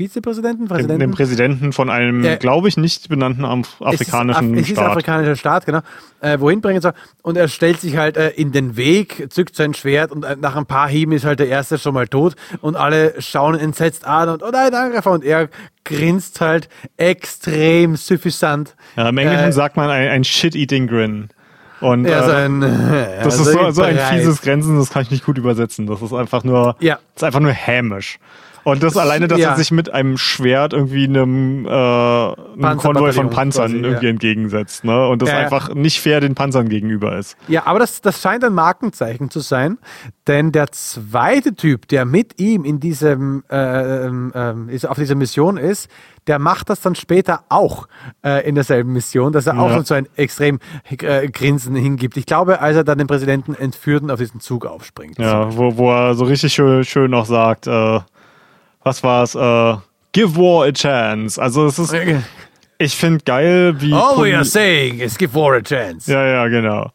Vizepräsidenten? Präsidenten? Den, den Präsidenten von einem, äh, glaube ich, nicht benannten afrikanischen es ist, Staat. Es ist ein afrikanischer Staat, genau. Äh, wohin bringen soll. Und er stellt sich halt äh, in den Weg, zückt sein Schwert und äh, nach ein paar Hieben ist halt der Erste schon mal tot und alle schauen entsetzt an und, oh nein, Angreifer. Und er grinst halt extrem suffisant. Ja, Im Englischen äh, sagt man ein, ein Shit-Eating-Grin. Und ja, so ein, äh, das ist so, so ein fieses Grenzen, das kann ich nicht gut übersetzen. Das ist einfach nur, ja. das ist einfach nur hämisch. Und das alleine, dass ja. er sich mit einem Schwert irgendwie einem, äh, einem Konvoi von Panzern quasi, irgendwie ja. entgegensetzt. Ne? Und das ja, einfach nicht fair den Panzern gegenüber ist. Ja, aber das, das scheint ein Markenzeichen zu sein, denn der zweite Typ, der mit ihm in diesem, äh, äh, auf dieser Mission ist, der macht das dann später auch äh, in derselben Mission, dass er auch schon so ein extrem äh, Grinsen hingibt. Ich glaube, als er dann den Präsidenten entführt und auf diesen Zug aufspringt. Ja, wo, wo er so richtig schön, schön noch sagt, äh, was war's? Äh, give War a Chance. Also es ist, ich finde geil, wie. All we are saying is give War a Chance. Ja, ja, genau.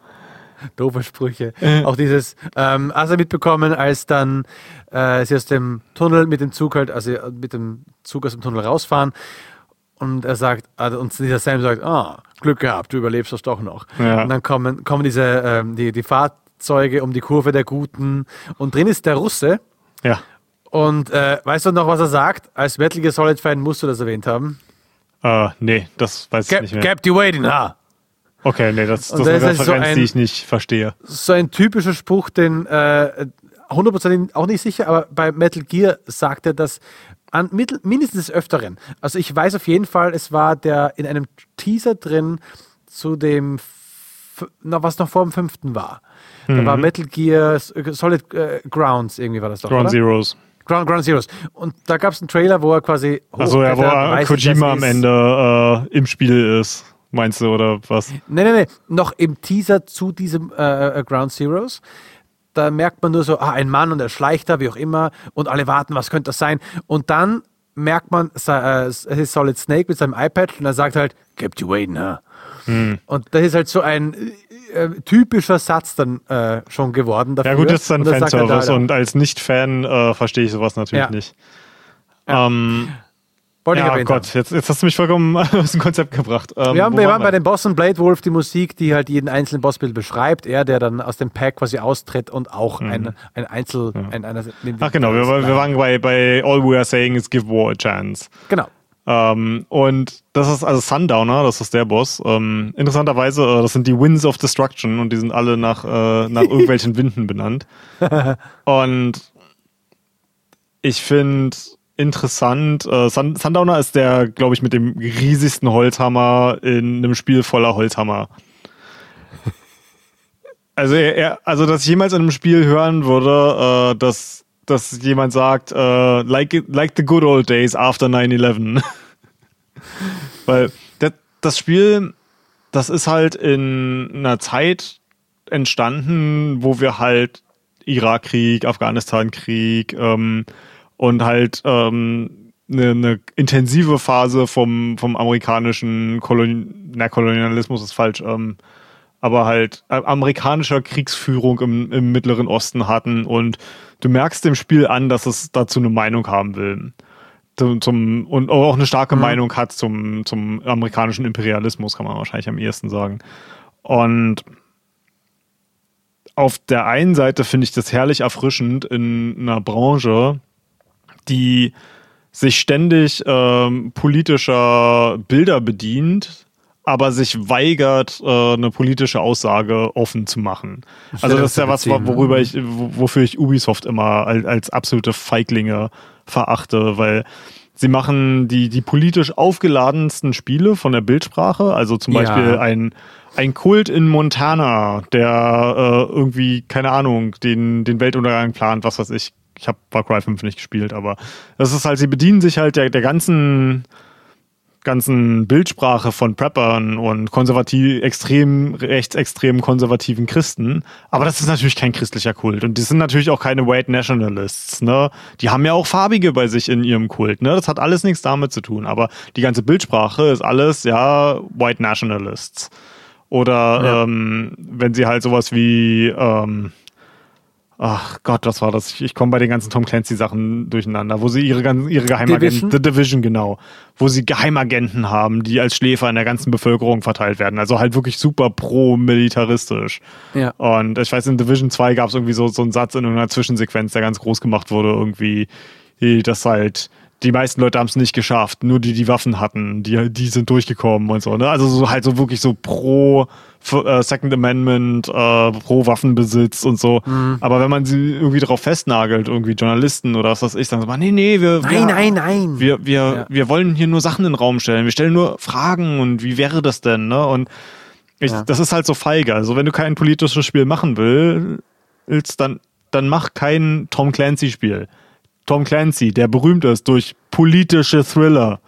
Doofe Sprüche. Auch dieses, ähm, hast du mitbekommen, als dann äh, sie aus dem Tunnel mit dem Zug halt, also mit dem Zug aus dem Tunnel rausfahren und er sagt, also, und dieser Sam sagt, ah, Glück gehabt, du überlebst das doch noch. Ja. Und dann kommen, kommen diese, ähm, die, die Fahrzeuge um die Kurve der Guten und drin ist der Russe. Ja. Und äh, weißt du noch, was er sagt? Als Metal Gear Solid Fan musst du das erwähnt haben. Uh, nee, das weiß ich nicht mehr. Kept you waiting, ha. Okay, nee, das, das ist eine Referenz, so ein, die ich nicht verstehe. So ein typischer Spruch, den äh, 100% auch nicht sicher, aber bei Metal Gear sagt er das an, mindestens des Öfteren. Also ich weiß auf jeden Fall, es war der in einem Teaser drin zu dem, na, was noch vor dem fünften war. Da mhm. war Metal Gear Solid äh, Grounds, irgendwie war das doch. Ground oder? Zeroes. Ground, Ground Zeroes. Und da gab es einen Trailer, wo er quasi. Also ja, wo er Kojima am Ende äh, im Spiel ist, meinst du, oder was? Nee, nee, nee. Noch im Teaser zu diesem äh, äh, Ground Zeroes. Da merkt man nur so, ah, ein Mann und er schleicht da, wie auch immer, und alle warten, was könnte das sein? Und dann merkt man, äh, es ist Solid Snake mit seinem iPad und er sagt halt, kept you waiting, huh? Hm. Und das ist halt so ein äh, typischer Satz dann äh, schon geworden dafür. Ja gut, das ist dann Fanservice und als Nicht-Fan äh, verstehe ich sowas natürlich ja. nicht. Ja. Ähm, Wollte ja, Gott, jetzt, jetzt hast du mich vollkommen aus dem Konzept gebracht. Ähm, wir, haben, wir waren bei den Bossen Blade Wolf die Musik, die halt jeden einzelnen Bossbild beschreibt. Er, der dann aus dem Pack quasi austritt und auch mhm. ein, ein Einzel... Ja. Ein, einer, Ach genau, wir, wir, waren bei, bei All We Are Saying is Give War a Chance. Genau. Ähm, und das ist also Sundowner, das ist der Boss. Ähm, interessanterweise, äh, das sind die Winds of Destruction und die sind alle nach, äh, nach irgendwelchen Winden benannt. und ich finde interessant, äh, Sun Sundowner ist der, glaube ich, mit dem riesigsten Holzhammer in einem Spiel voller Holzhammer. Also, er, also dass ich jemals in einem Spiel hören würde, äh, dass dass jemand sagt, uh, like, like the good old days after 9-11. Weil das, das Spiel, das ist halt in einer Zeit entstanden, wo wir halt Irakkrieg, Afghanistankrieg ähm, und halt ähm, eine, eine intensive Phase vom, vom amerikanischen Kolon na, Kolonialismus ist falsch, ähm, aber halt äh, amerikanischer Kriegsführung im, im Mittleren Osten hatten und du merkst dem Spiel an, dass es dazu eine Meinung haben will. Zum, zum, und auch eine starke mhm. Meinung hat zum, zum amerikanischen Imperialismus, kann man wahrscheinlich am ehesten sagen. Und auf der einen Seite finde ich das herrlich erfrischend in einer Branche, die sich ständig ähm, politischer Bilder bedient, aber sich weigert, äh, eine politische Aussage offen zu machen. Also das ist ja was, worüber ich, wofür ich Ubisoft immer als, als absolute Feiglinge verachte, weil sie machen die, die politisch aufgeladensten Spiele von der Bildsprache, also zum Beispiel ja. ein, ein Kult in Montana, der äh, irgendwie, keine Ahnung, den, den Weltuntergang plant, was weiß ich. Ich habe Far Cry 5 nicht gespielt, aber das ist halt, sie bedienen sich halt der, der ganzen ganzen Bildsprache von Preppern und konservativ, extrem, rechtsextremen konservativen Christen. Aber das ist natürlich kein christlicher Kult. Und die sind natürlich auch keine White Nationalists, ne? Die haben ja auch Farbige bei sich in ihrem Kult, ne? Das hat alles nichts damit zu tun. Aber die ganze Bildsprache ist alles, ja, White Nationalists. Oder ja. ähm, wenn sie halt sowas wie, ähm, Ach Gott, was war das? Ich, ich komme bei den ganzen Tom Clancy-Sachen durcheinander, wo sie ihre, ihre Geheimagenten, Division? The Division, genau, wo sie Geheimagenten haben, die als Schläfer in der ganzen Bevölkerung verteilt werden. Also halt wirklich super pro-militaristisch. Ja. Und ich weiß, in Division 2 gab es irgendwie so, so einen Satz in einer Zwischensequenz, der ganz groß gemacht wurde, irgendwie, dass halt die meisten Leute haben es nicht geschafft, nur die die Waffen hatten, die, die sind durchgekommen und so. Ne? Also so halt so wirklich so pro äh, Second Amendment, äh, pro Waffenbesitz und so. Mhm. Aber wenn man sie irgendwie darauf festnagelt, irgendwie Journalisten oder was weiß ich, dann sagt man, nee, nee, wir, nein, wir, nein, nein. Wir, wir, ja. wir wollen hier nur Sachen in den Raum stellen. Wir stellen nur Fragen und wie wäre das denn, ne? Und ich, ja. das ist halt so feige. Also wenn du kein politisches Spiel machen willst, dann, dann mach kein Tom Clancy-Spiel. Tom Clancy, der berühmt ist durch politische Thriller.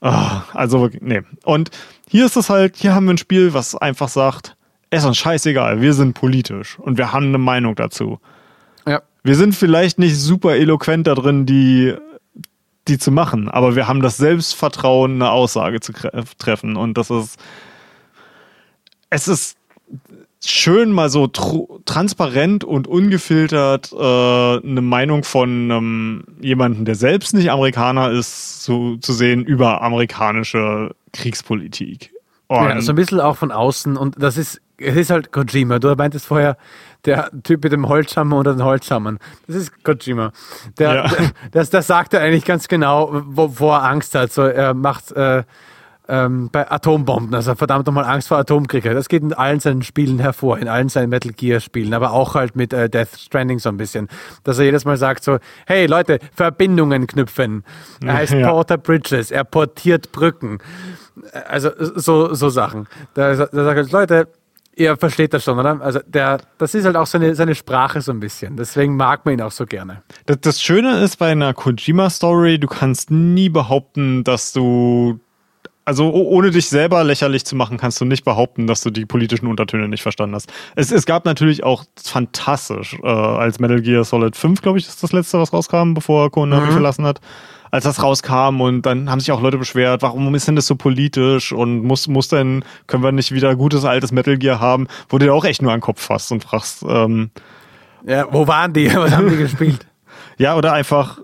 Oh, also, nee. Und hier ist es halt, hier haben wir ein Spiel, was einfach sagt, es ist uns scheißegal, wir sind politisch und wir haben eine Meinung dazu. Ja. Wir sind vielleicht nicht super eloquent da drin, die, die zu machen, aber wir haben das Selbstvertrauen, eine Aussage zu treffen und das ist, es ist schön mal so tr transparent und ungefiltert äh, eine Meinung von ähm, jemandem, der selbst nicht Amerikaner ist, zu, zu sehen über amerikanische Kriegspolitik. Und ja, so ein bisschen auch von außen und das ist, es ist halt Kojima. Du meintest vorher, der Typ mit dem Holzhammer oder den Holzhammern. Das ist Kojima. Der, ja. der, das, das sagt er eigentlich ganz genau, wovor er Angst hat. So, er macht äh, ähm, bei Atombomben, also verdammt nochmal Angst vor Atomkrieg. Das geht in allen seinen Spielen hervor, in allen seinen Metal Gear Spielen, aber auch halt mit äh, Death Stranding so ein bisschen, dass er jedes Mal sagt so, hey Leute, Verbindungen knüpfen. Er heißt ja. Porter Bridges, er portiert Brücken. Also so, so Sachen. Da, da sagt er, Leute, ihr versteht das schon, oder? Also der, das ist halt auch seine, seine Sprache so ein bisschen. Deswegen mag man ihn auch so gerne. Das, das Schöne ist bei einer Kojima-Story, du kannst nie behaupten, dass du also ohne dich selber lächerlich zu machen, kannst du nicht behaupten, dass du die politischen Untertöne nicht verstanden hast. Es, es gab natürlich auch fantastisch, äh, als Metal Gear Solid 5, glaube ich, ist das letzte, was rauskam, bevor Konami mhm. verlassen hat. Als das rauskam und dann haben sich auch Leute beschwert, warum ist denn das so politisch und muss, muss denn, können wir nicht wieder gutes altes Metal Gear haben, wo du dir auch echt nur an den Kopf fasst und fragst, ähm, Ja, wo waren die? Was haben die gespielt? ja, oder einfach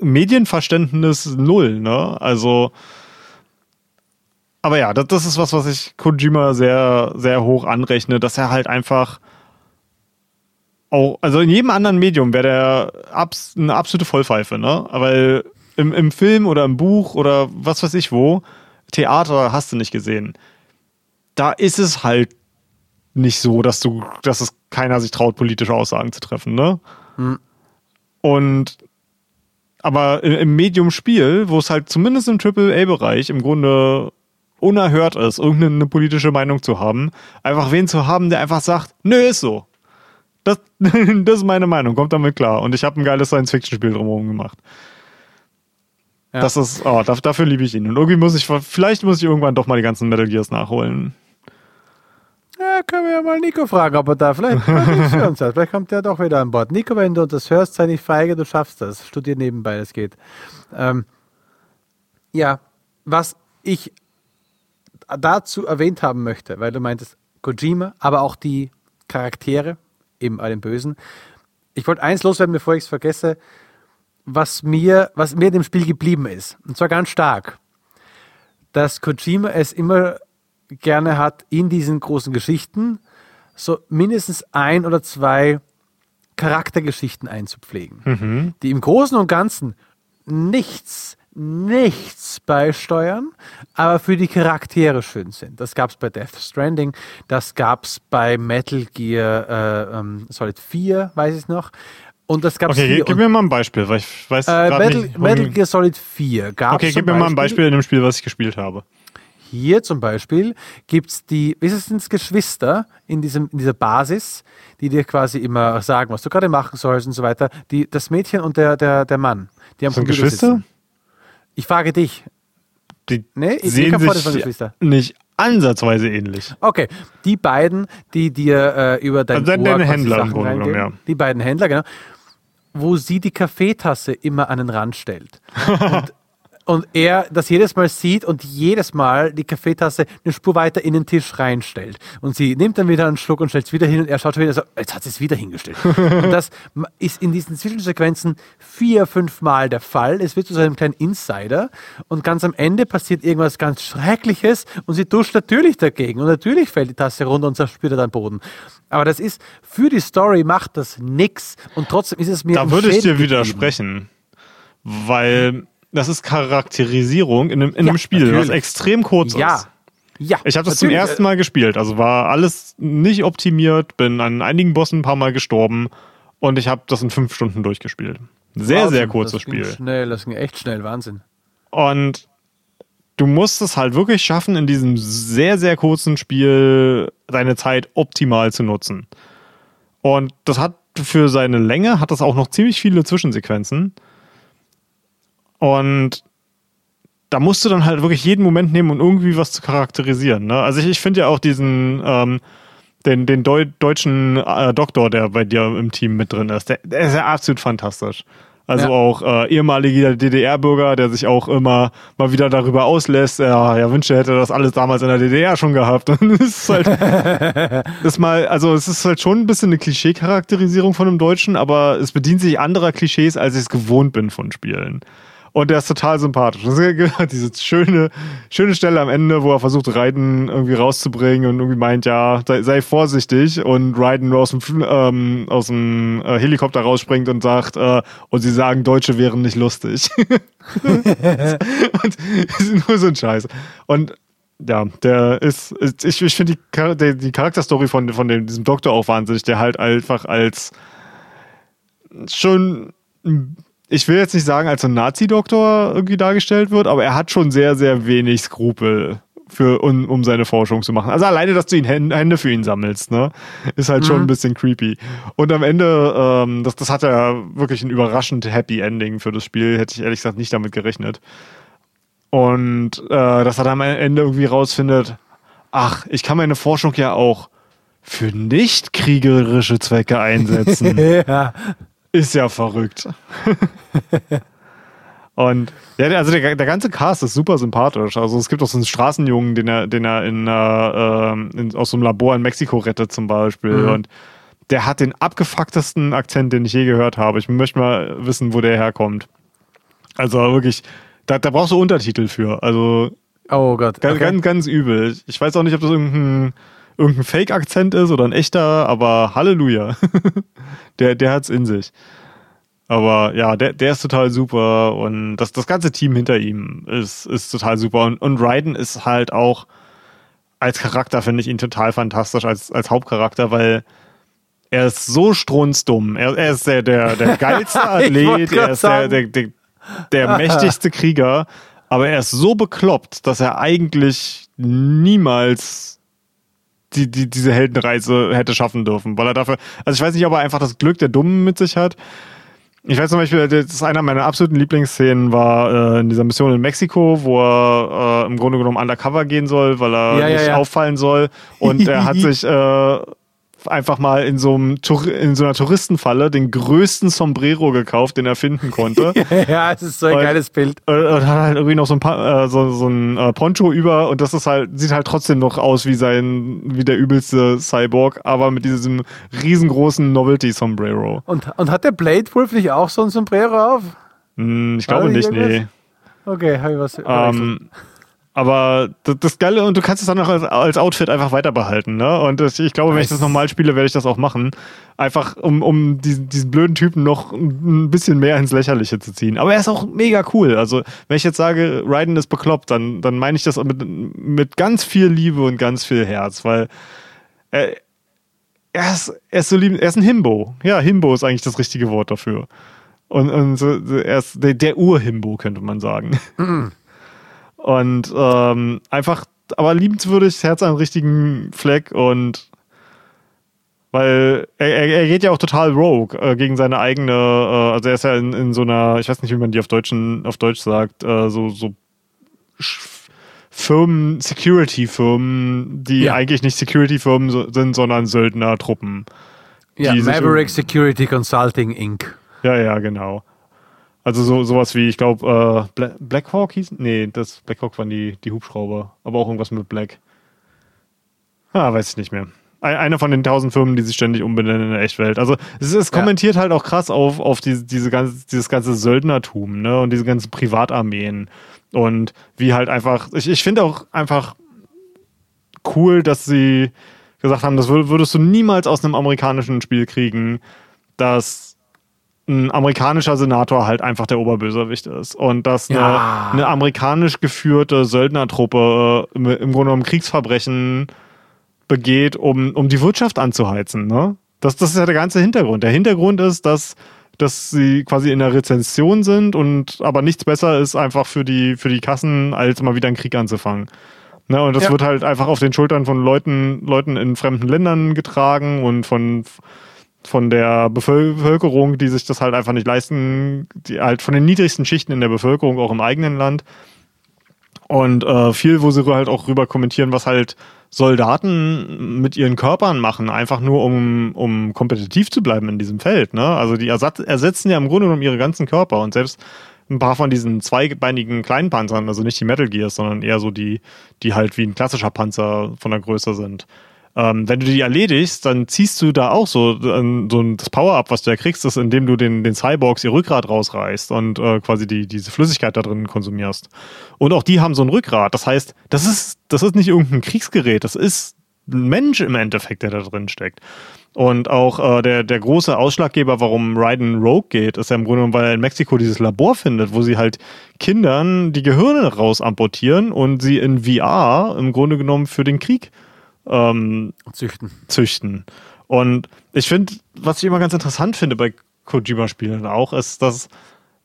Medienverständnis null, ne? Also, aber ja, das, das ist was, was ich Kojima sehr, sehr hoch anrechne, dass er halt einfach auch, also in jedem anderen Medium wäre der abs, eine absolute Vollpfeife, ne? Weil im, im Film oder im Buch oder was weiß ich wo, Theater hast du nicht gesehen. Da ist es halt nicht so, dass du, dass es keiner sich traut, politische Aussagen zu treffen, ne? Hm. Und aber im Medium Spiel, wo es halt zumindest im AAA-Bereich im Grunde unerhört ist, irgendeine politische Meinung zu haben, einfach wen zu haben, der einfach sagt, nö, ist so. Das, das ist meine Meinung, kommt damit klar. Und ich habe ein geiles Science-Fiction-Spiel drumherum gemacht. Ja. Das ist, oh, dafür liebe ich ihn. Und irgendwie muss ich, vielleicht muss ich irgendwann doch mal die ganzen Metal Gears nachholen. Ja, können wir ja mal Nico fragen, ob er da vielleicht für uns hat. Vielleicht kommt der doch wieder an Bord. Nico, wenn du das hörst, sei nicht feige, du schaffst das. Studier nebenbei, es geht. Ähm, ja, was ich dazu erwähnt haben möchte, weil du meintest, Kojima, aber auch die Charaktere, eben bei den Bösen. Ich wollte eins loswerden, bevor ich es vergesse, was mir, was mir in dem Spiel geblieben ist. Und zwar ganz stark. Dass Kojima es immer gerne hat, in diesen großen Geschichten so mindestens ein oder zwei Charaktergeschichten einzupflegen, Mhm. die im Großen und Ganzen nichts, nichts beisteuern, aber für die Charaktere schön sind. Das gab es bei Death Stranding, das gab es bei Metal Gear äh, ähm, Solid 4, weiß ich noch. Und das gab es Okay, gib, mir mal ein Beispiel, weil ich weiß äh, Metal, nicht. Metal Gear Solid 4 gab es okay, gib mir mal ein Beispiel in dem Spiel, was ich gespielt habe. Hier zum Beispiel gibt es die, wie ist es Geschwister in, diesem, in dieser Basis, die dir quasi immer sagen, was du gerade machen sollst und so weiter. Die, das Mädchen und der, der, der Mann, die am Sind Geschwister? sitzen. Ich frage dich. Die Nee, ich- sehen sich Geschwister. nicht ansatzweise ähnlich. Okay, die beiden, die dir äh, über dein Also deine Ohr Händler im Sachen Grunde genommen, ja. Die beiden Händler, genau. Wo sie die Kaffeetasse immer an den Rand stellt. Und, und er das jedes Mal sieht und jedes Mal die Kaffeetasse eine Spur weiter in den Tisch reinstellt. Und sie nimmt dann wieder einen Schluck und stellt es wieder hin und er schaut schon wieder so, jetzt hat sie es wieder hingestellt. und das ist in diesen Zwischensequenzen vier, fünf Mal der Fall. Es wird zu so einem kleinen Insider und ganz am Ende passiert irgendwas ganz Schreckliches und sie duscht natürlich dagegen und natürlich fällt die Tasse runter und zerspürt den Boden. Aber das ist, für die Story macht das nix und trotzdem ist es mir Da würde ich dir widersprechen, weil das ist Charakterisierung in einem, in Ja, einem Spiel, was natürlich. extrem kurz Ja. ist. Ja, Ich habe das zum ersten Mal gespielt, also war alles nicht optimiert, bin an einigen Bossen ein paar Mal gestorben und ich habe das in fünf Stunden durchgespielt. Sehr, Wahnsinn, sehr kurzes das ging Spiel. Schnell, das ging echt schnell, Wahnsinn. Und du musst es halt wirklich schaffen, in diesem sehr, sehr kurzen Spiel deine Zeit optimal zu nutzen. Und das hat für seine Länge, hat das auch noch ziemlich viele Zwischensequenzen. Und da musst du dann halt wirklich jeden Moment nehmen, um irgendwie was zu charakterisieren. Ne? Also ich, ich finde ja auch diesen, ähm, den, den Deu deutschen äh, Doktor, der bei dir im Team mit drin ist, der, der ist ja absolut fantastisch. Also Ja. auch äh, ehemaliger DDR-Bürger, der sich auch immer mal wieder darüber auslässt, ja, er wünschte, er hätte das alles damals in der DDR schon gehabt. Und es ist halt, das mal, also es ist halt schon ein bisschen eine Klischee-Charakterisierung von einem Deutschen, aber es bedient sich anderer Klischees, als ich es gewohnt bin von Spielen. Und der ist total sympathisch. Das ist diese schöne, schöne Stelle am Ende, wo er versucht, Raiden irgendwie rauszubringen und irgendwie meint, ja, sei, sei vorsichtig. Und Raiden nur aus dem, ähm, aus dem äh, Helikopter rausspringt und sagt, äh, und sie sagen, Deutsche wären nicht lustig. und ist nur so ein Scheiß. Und ja, der ist, ich, ich finde die, die Charakterstory von, von dem, diesem Doktor auch wahnsinnig, der halt einfach als schon, ich will jetzt nicht sagen, als ein Nazi-Doktor irgendwie dargestellt wird, aber er hat schon sehr, sehr wenig Skrupel. Für, um, um seine Forschung zu machen. Also alleine, dass du ihn Hände, für ihn sammelst, ne, ist halt schon ein bisschen creepy. Und am Ende, ähm, das, das hat ja wirklich ein überraschend happy Ending für das Spiel. Hätte ich ehrlich gesagt nicht damit gerechnet. Und äh, dass er dann am Ende irgendwie rausfindet, ach, ich kann meine Forschung ja auch für nicht kriegerische Zwecke einsetzen. Ja. Ist ja verrückt. Und ja, der- also der, der ganze Cast ist super sympathisch. Also es gibt auch so einen Straßenjungen, den er, den er in, äh, ähm, in, aus so einem Labor in Mexiko rettet zum Beispiel. Mhm. Und der hat den abgefucktesten Akzent, den ich je gehört habe. Ich möchte mal wissen, wo der herkommt. Also wirklich, da, da brauchst du Untertitel für. Also Oh Gott. Ganz, okay. ganz, ganz übel. Ich weiß auch nicht, ob das irgendein, irgendein Fake-Akzent ist oder ein echter, aber Halleluja. der, der hat's in sich. Aber ja, der, der ist total super und das, das ganze Team hinter ihm ist, ist total super. Und, und Raiden ist halt auch als Charakter, finde ich ihn total fantastisch, als, als Hauptcharakter, weil er ist so strunzdumm. Er, er ist der, der, der geilste Athlet, er ist der, der, der, der mächtigste Krieger, aber er ist so bekloppt, dass er eigentlich niemals die, die, diese Heldenreise hätte schaffen dürfen, weil er dafür, also ich weiß nicht, ob er einfach das Glück der Dummen mit sich hat. Ich weiß zum Beispiel, das ist einer meiner absoluten Lieblingsszenen war äh, in dieser Mission in Mexiko, wo er äh, im Grunde genommen undercover gehen soll, weil er Ja, ja, nicht ja. auffallen soll. Und er hat sich äh, einfach mal in so, einem, in so einer Touristenfalle den größten Sombrero gekauft, den er finden konnte. ja, es ist so ein und, geiles Bild. Und, und hat halt irgendwie noch so ein, äh, so, so ein äh, Poncho über und das ist halt, sieht halt trotzdem noch aus wie sein, wie der übelste Cyborg, aber mit diesem riesengroßen Novelty-Sombrero. Und, und hat der Blade Wolf nicht auch so ein Sombrero auf? Hm, ich glaube nicht, nee. Okay, habe ich was. Ähm, aber das, das, Geile, und du kannst es dann auch als, als Outfit einfach weiter behalten, ne? Und das, ich glaube, wenn ich das nochmal spiele, werde ich das auch machen. Einfach, um, um diesen, diesen blöden Typen noch ein bisschen mehr ins Lächerliche zu ziehen. Aber er ist auch mega cool. Also, wenn ich jetzt sage, Raiden ist bekloppt, dann, dann meine ich das mit, mit ganz viel Liebe und ganz viel Herz, weil er, er, ist, er ist so lieb, er ist ein Himbo. Ja, Himbo ist eigentlich das richtige Wort dafür. Und, und so, er ist der, der Ur-Himbo, könnte man sagen. Mhm. Und ähm, einfach, aber liebenswürdig, Herz am richtigen Fleck und weil er, er, geht ja auch total rogue äh, gegen seine eigene, äh, also er ist ja in, in so einer, ich weiß nicht, wie man die auf, Deutschen, auf Deutsch sagt, äh, so, so Firmen, Security-Firmen, die ja. eigentlich nicht Security-Firmen sind, sondern Söldnertruppen. Ja, Maverick Security Consulting Inc. Ja, ja, genau. Also so sowas wie, ich glaube, äh, Bla Blackhawk hieß? Nee, das Blackhawk waren die, die Hubschrauber. Aber auch irgendwas mit Black. Ah, weiß ich nicht mehr. Eine von den tausend Firmen, die sich ständig umbenennen in der Echtwelt. Also es, es kommentiert ja. halt auch krass auf, auf diese, diese ganze, dieses ganze Söldnertum, ne? Und diese ganzen Privatarmeen. Und wie halt einfach, ich, ich finde auch einfach cool, dass sie gesagt haben, das würdest du niemals aus einem amerikanischen Spiel kriegen, dass ein amerikanischer Senator halt einfach der Oberbösewicht ist und dass ja. eine, eine, amerikanisch geführte Söldnertruppe äh, im, im Grunde genommen Kriegsverbrechen begeht, um, um die Wirtschaft anzuheizen. Ne? Das, das ist ja der ganze Hintergrund. Der Hintergrund ist, dass, dass sie quasi in der Rezension sind und aber nichts besser ist einfach für die, für die Kassen, als mal wieder einen Krieg anzufangen. Ne, und das ja. wird halt einfach auf den Schultern von Leuten, Leuten in fremden Ländern getragen und von von der Bevölkerung, die sich das halt einfach nicht leisten, die halt von den niedrigsten Schichten in der Bevölkerung, auch im eigenen Land. Und äh, viel, wo sie halt auch rüber kommentieren, was halt Soldaten mit ihren Körpern machen, einfach nur um, um kompetitiv zu bleiben in diesem Feld. Ne? Also die ersatz, ersetzen ja im Grunde genommen ihre ganzen Körper und selbst ein paar von diesen zweibeinigen kleinen Panzern, also nicht die Metal Gears, sondern eher so die, die halt wie ein klassischer Panzer von der Größe sind. Ähm, wenn du die erledigst, dann ziehst du da auch so, äh, so das Power-Up, was du da kriegst, ist, indem du den, den Cyborgs ihr Rückgrat rausreißt und äh, quasi die, diese Flüssigkeit da drin konsumierst. Und auch die haben so ein Rückgrat. Das heißt, das ist, das ist nicht irgendein Kriegsgerät, das ist ein Mensch im Endeffekt, der da drin steckt. Und auch äh, der, der große Ausschlaggeber, warum Raiden Rogue geht, ist ja im Grunde, weil er in Mexiko dieses Labor findet, wo sie halt Kindern die Gehirne rausamputieren und sie in VR im Grunde genommen für den Krieg ähm, züchten. züchten. Und ich finde, was ich immer ganz interessant finde bei Kojima-Spielen auch, ist, dass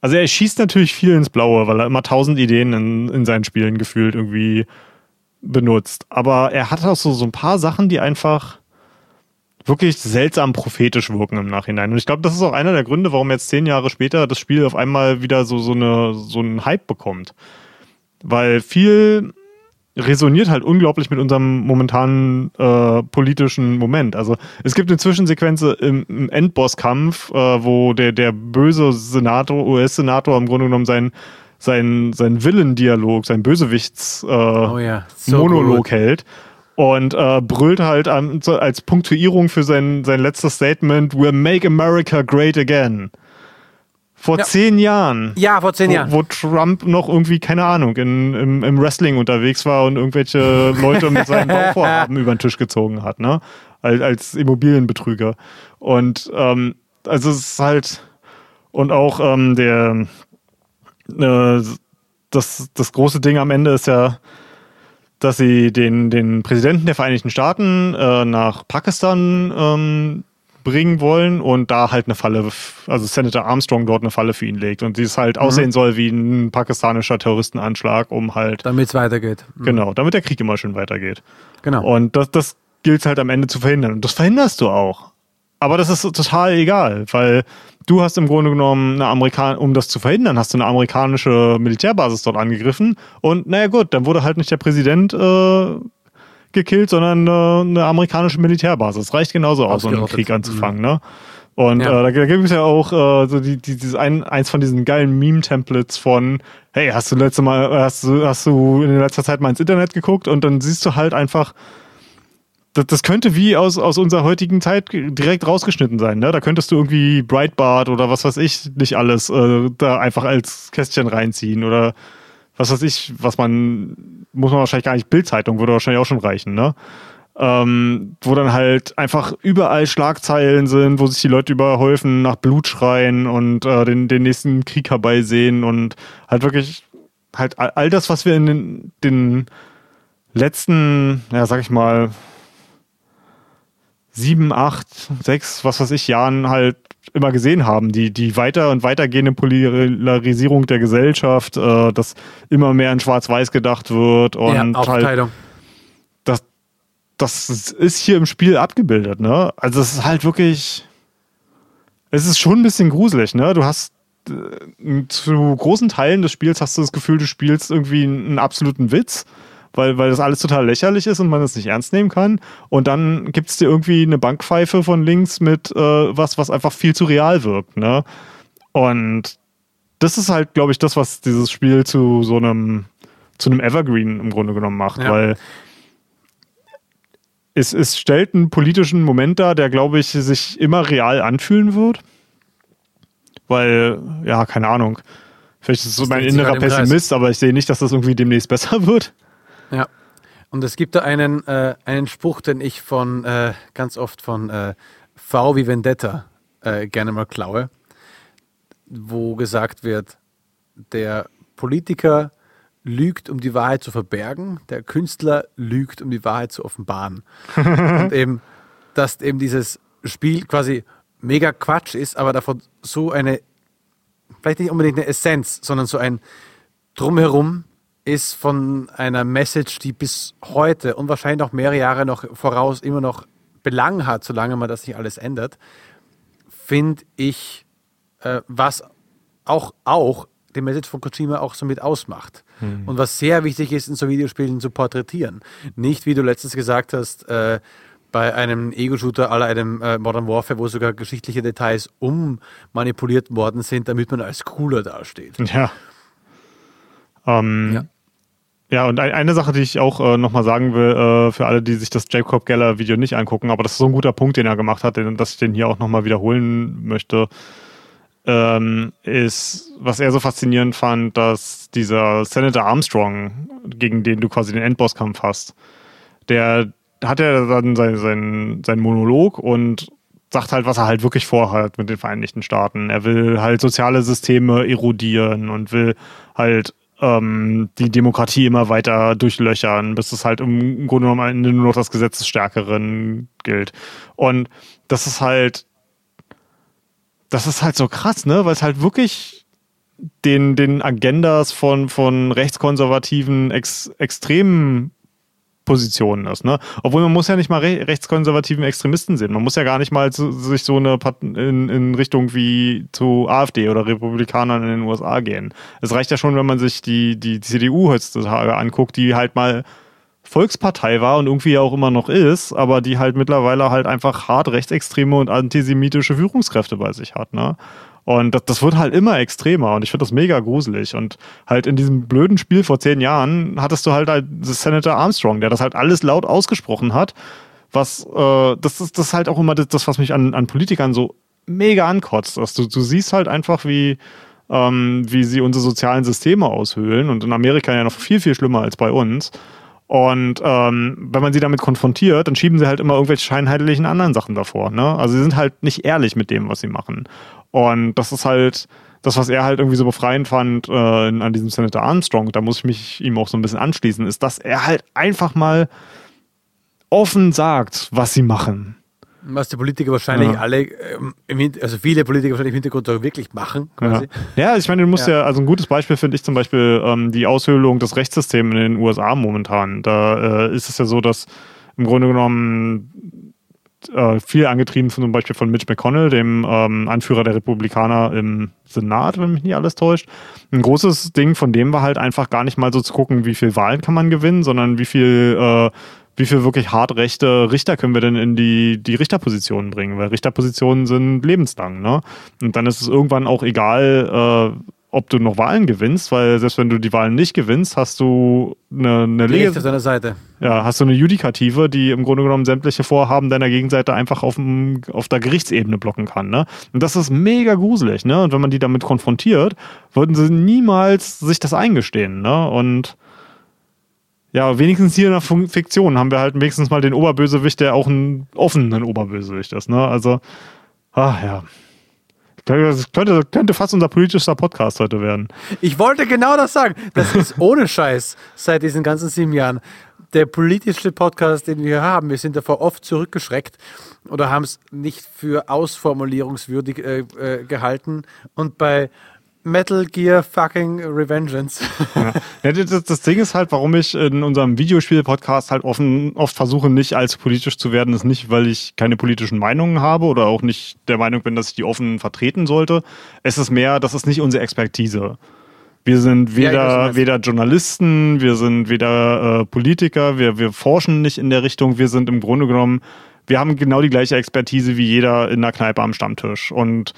also er schießt natürlich viel ins Blaue, weil er immer tausend Ideen in, in seinen Spielen gefühlt irgendwie benutzt. Aber er hat auch so, so ein paar Sachen, die einfach wirklich seltsam prophetisch wirken im Nachhinein. Und ich glaube, das ist auch einer der Gründe, warum jetzt zehn Jahre später das Spiel auf einmal wieder so, so, eine, so einen Hype bekommt. Weil viel resoniert halt unglaublich mit unserem momentanen äh, politischen Moment. Also es gibt eine Zwischensequenz im, im Endbosskampf, äh, wo der, der böse Senator, US-Senator im Grunde genommen sein sein, sein Villendialog, sein Bösewichts-Monolog äh, oh ja. so hält und äh, brüllt halt an, als Punktuierung für sein, sein letztes Statement, We'll make America great again. Vor ja. zehn Jahren. Ja, vor zehn wo, Jahren. Wo Trump noch irgendwie, keine Ahnung, in, im, im Wrestling unterwegs war und irgendwelche Leute mit seinen Bauvorhaben über den Tisch gezogen hat, ne? Als, als Immobilienbetrüger. Und ähm, also es ist halt, und auch ähm, der äh, das, das große Ding am Ende ist ja, dass sie den, den Präsidenten der Vereinigten Staaten äh, nach Pakistan ähm, bringen wollen und da halt eine Falle, also Senator Armstrong dort eine Falle für ihn legt und sie es halt mhm. aussehen soll wie ein pakistanischer Terroristenanschlag, um halt. Damit es weitergeht. Mhm. Genau, damit der Krieg immer schön weitergeht. Genau. Und das, das gilt halt am Ende zu verhindern. Und das verhinderst du auch. Aber das ist total egal, weil du hast im Grunde genommen eine Amerikan um das zu verhindern, hast du eine amerikanische Militärbasis dort angegriffen und naja gut, dann wurde halt nicht der Präsident äh, gekillt, sondern eine, eine amerikanische Militärbasis. Reicht genauso aus, um einen Krieg anzufangen, mhm. ne? Und ja. äh, da gibt es ja auch äh, so die, die, dieses ein, eins von diesen geilen Meme-Templates von, hey, hast du letzte Mal, hast du, hast du in letzter Zeit mal ins Internet geguckt und dann siehst du halt einfach, das, das könnte wie aus, aus unserer heutigen Zeit direkt rausgeschnitten sein, ne? Da könntest du irgendwie Breitbart oder was weiß ich nicht alles äh, da einfach als Kästchen reinziehen oder was weiß ich, was man, muss man wahrscheinlich gar nicht, Bildzeitung würde wahrscheinlich auch schon reichen, ne? ähm, wo dann halt einfach überall Schlagzeilen sind, wo sich die Leute überhäufen, nach Blut schreien und äh, den, den nächsten Krieg herbeisehen und halt wirklich halt all das, was wir in den, den letzten, ja, sag ich mal, sieben, acht, sechs, was weiß ich, Jahren halt immer gesehen haben. Die, die weiter und weitergehende Polarisierung der Gesellschaft, äh, dass immer mehr in Schwarz-Weiß gedacht wird und ja, halt das ist hier im Spiel abgebildet, ne? Also es ist halt wirklich. Es ist schon ein bisschen gruselig, ne? Du hast äh, zu großen Teilen des Spiels hast du das Gefühl, du spielst irgendwie einen absoluten Witz, weil, weil das alles total lächerlich ist und man es nicht ernst nehmen kann. Und dann gibt es dir irgendwie eine Bankpfeife von links mit äh, was, was einfach viel zu real wirkt, ne? Und das ist halt, glaube ich, das, was dieses Spiel zu so einem, zu einem Evergreen im Grunde genommen macht, ja. weil es, es stellt einen politischen Moment dar, der, glaube ich, sich immer real anfühlen wird. Weil, ja, keine Ahnung. Vielleicht ist es so mein innerer Pessimist, aber ich sehe nicht, dass das irgendwie demnächst besser wird. Ja. Und es gibt da einen, äh, einen Spruch, den ich von äh, ganz oft von äh, V wie Vendetta äh, gerne mal klaue, wo gesagt wird, der Politiker lügt, um die Wahrheit zu verbergen, der Künstler lügt, um die Wahrheit zu offenbaren. und eben, dass eben dieses Spiel quasi mega Quatsch ist, aber davon so eine, vielleicht nicht unbedingt eine Essenz, sondern so ein Drumherum ist von einer Message, die bis heute und wahrscheinlich noch mehrere Jahre noch voraus immer noch Belang hat, solange man das nicht alles ändert, finde ich, äh, was auch, auch die Message von Kojima auch so mit ausmacht. Mhm. Und was sehr wichtig ist, in so Videospielen zu porträtieren. Nicht, wie du letztens gesagt hast, äh, bei einem Ego-Shooter aller einem äh, Modern Warfare, wo sogar geschichtliche Details ummanipuliert worden sind, damit man als cooler dasteht. Ja. Ähm, ja. Ja, und eine Sache, die ich auch äh, nochmal sagen will, äh, für alle, die sich das Jacob Geller Video nicht angucken, aber das ist so ein guter Punkt, den er gemacht hat, den, dass ich den hier auch nochmal wiederholen möchte ähm, ist, was er so faszinierend fand, dass dieser Senator Armstrong, gegen den du quasi den Endbosskampf hast, der hat ja dann seinen sein, sein Monolog und sagt halt, was er halt wirklich vorhat mit den Vereinigten Staaten. Er will halt soziale Systeme erodieren und will halt ähm, die Demokratie immer weiter durchlöchern, bis es halt im Grunde genommen am Ende nur noch das Gesetz des Stärkeren gilt. Und das ist halt das ist halt so krass, ne? Weil es halt wirklich den, den Agendas von, von rechtskonservativen ex, extremen Positionen ist, ne? Obwohl man muss ja nicht mal re rechtskonservativen Extremisten sehen. Man muss ja gar nicht mal zu, sich so eine Part in, in Richtung wie zu AfD oder Republikanern in den USA gehen. Es reicht ja schon, wenn man sich die, die, die CDU heutzutage anguckt, die halt mal Volkspartei war und irgendwie auch immer noch ist, aber die halt mittlerweile halt einfach hart rechtsextreme und antisemitische Führungskräfte bei sich hat, ne? Und das, das wird halt immer extremer und ich finde das mega gruselig. Und halt in diesem blöden Spiel vor zehn Jahren hattest du halt, halt Senator Armstrong, der das halt alles laut ausgesprochen hat. Was, äh, das ist das ist halt auch immer das, was mich an, an Politikern so mega ankotzt. Dass du, du siehst halt einfach, wie, ähm, wie sie unsere sozialen Systeme aushöhlen und in Amerika ja noch viel, viel schlimmer als bei uns. Und ähm, wenn man sie damit konfrontiert, dann schieben sie halt immer irgendwelche scheinheitlichen anderen Sachen davor. Ne? Also sie sind halt nicht ehrlich mit dem, was sie machen. Und das ist halt das, was er halt irgendwie so befreiend fand äh, an diesem Senator Armstrong, da muss ich mich ihm auch so ein bisschen anschließen, ist, dass er halt einfach mal offen sagt, was sie machen. Was die Politiker wahrscheinlich ja. alle, ähm, also viele Politiker wahrscheinlich im Hintergrund auch wirklich machen. Quasi. Ja. ja, ich meine, du musst ja. ja, also ein gutes Beispiel finde ich zum Beispiel ähm, die Aushöhlung des Rechtssystems in den USA momentan. Da äh, ist es ja so, dass im Grunde genommen äh, viel angetrieben zum Beispiel von Mitch McConnell, dem ähm, Anführer der Republikaner im Senat, wenn mich nicht alles täuscht. Ein großes Ding von dem war halt einfach gar nicht mal so zu gucken, wie viel Wahlen kann man gewinnen, sondern wie viel äh, wie viel wirklich hart rechte Richter können wir denn in die, die Richterpositionen bringen? Weil Richterpositionen sind lebenslang, ne? Und dann ist es irgendwann auch egal, äh, ob du noch Wahlen gewinnst, weil selbst wenn du die Wahlen nicht gewinnst, hast du eine, eine Lege auf deiner Seite. Ja, hast du eine Judikative, die im Grunde genommen sämtliche Vorhaben deiner Gegenseite einfach auf, dem, auf der Gerichtsebene blocken kann. Ne? Und das ist mega gruselig. Ne? Und wenn man die damit konfrontiert, würden sie niemals sich das eingestehen. Ne? Und ja, wenigstens hier in der Fiktion haben wir halt wenigstens mal den Oberbösewicht, der auch ein offenen Oberbösewicht ist. Ne? Also, ach ja. Das könnte, könnte fast unser politischer Podcast heute werden. Ich wollte genau das sagen. Das ist ohne Scheiß seit diesen ganzen sieben Jahren der politische Podcast, den wir haben. Wir sind davor oft zurückgeschreckt oder haben es nicht für ausformulierungswürdig äh, äh, gehalten. Und bei Metal Gear fucking Revengeance. Ja. das, das, Ding ist halt, warum ich in unserem Videospiel-Podcast halt offen, oft versuche, nicht allzu politisch zu werden, ist nicht, weil ich keine politischen Meinungen habe oder auch nicht der Meinung bin, dass ich die offen vertreten sollte. Es ist mehr, das ist nicht unsere Expertise. Wir sind weder, ja, weder Journalisten, wir sind weder äh, Politiker, wir, wir forschen nicht in der Richtung, wir sind im Grunde genommen, wir haben genau die gleiche Expertise wie jeder in der Kneipe am Stammtisch. Und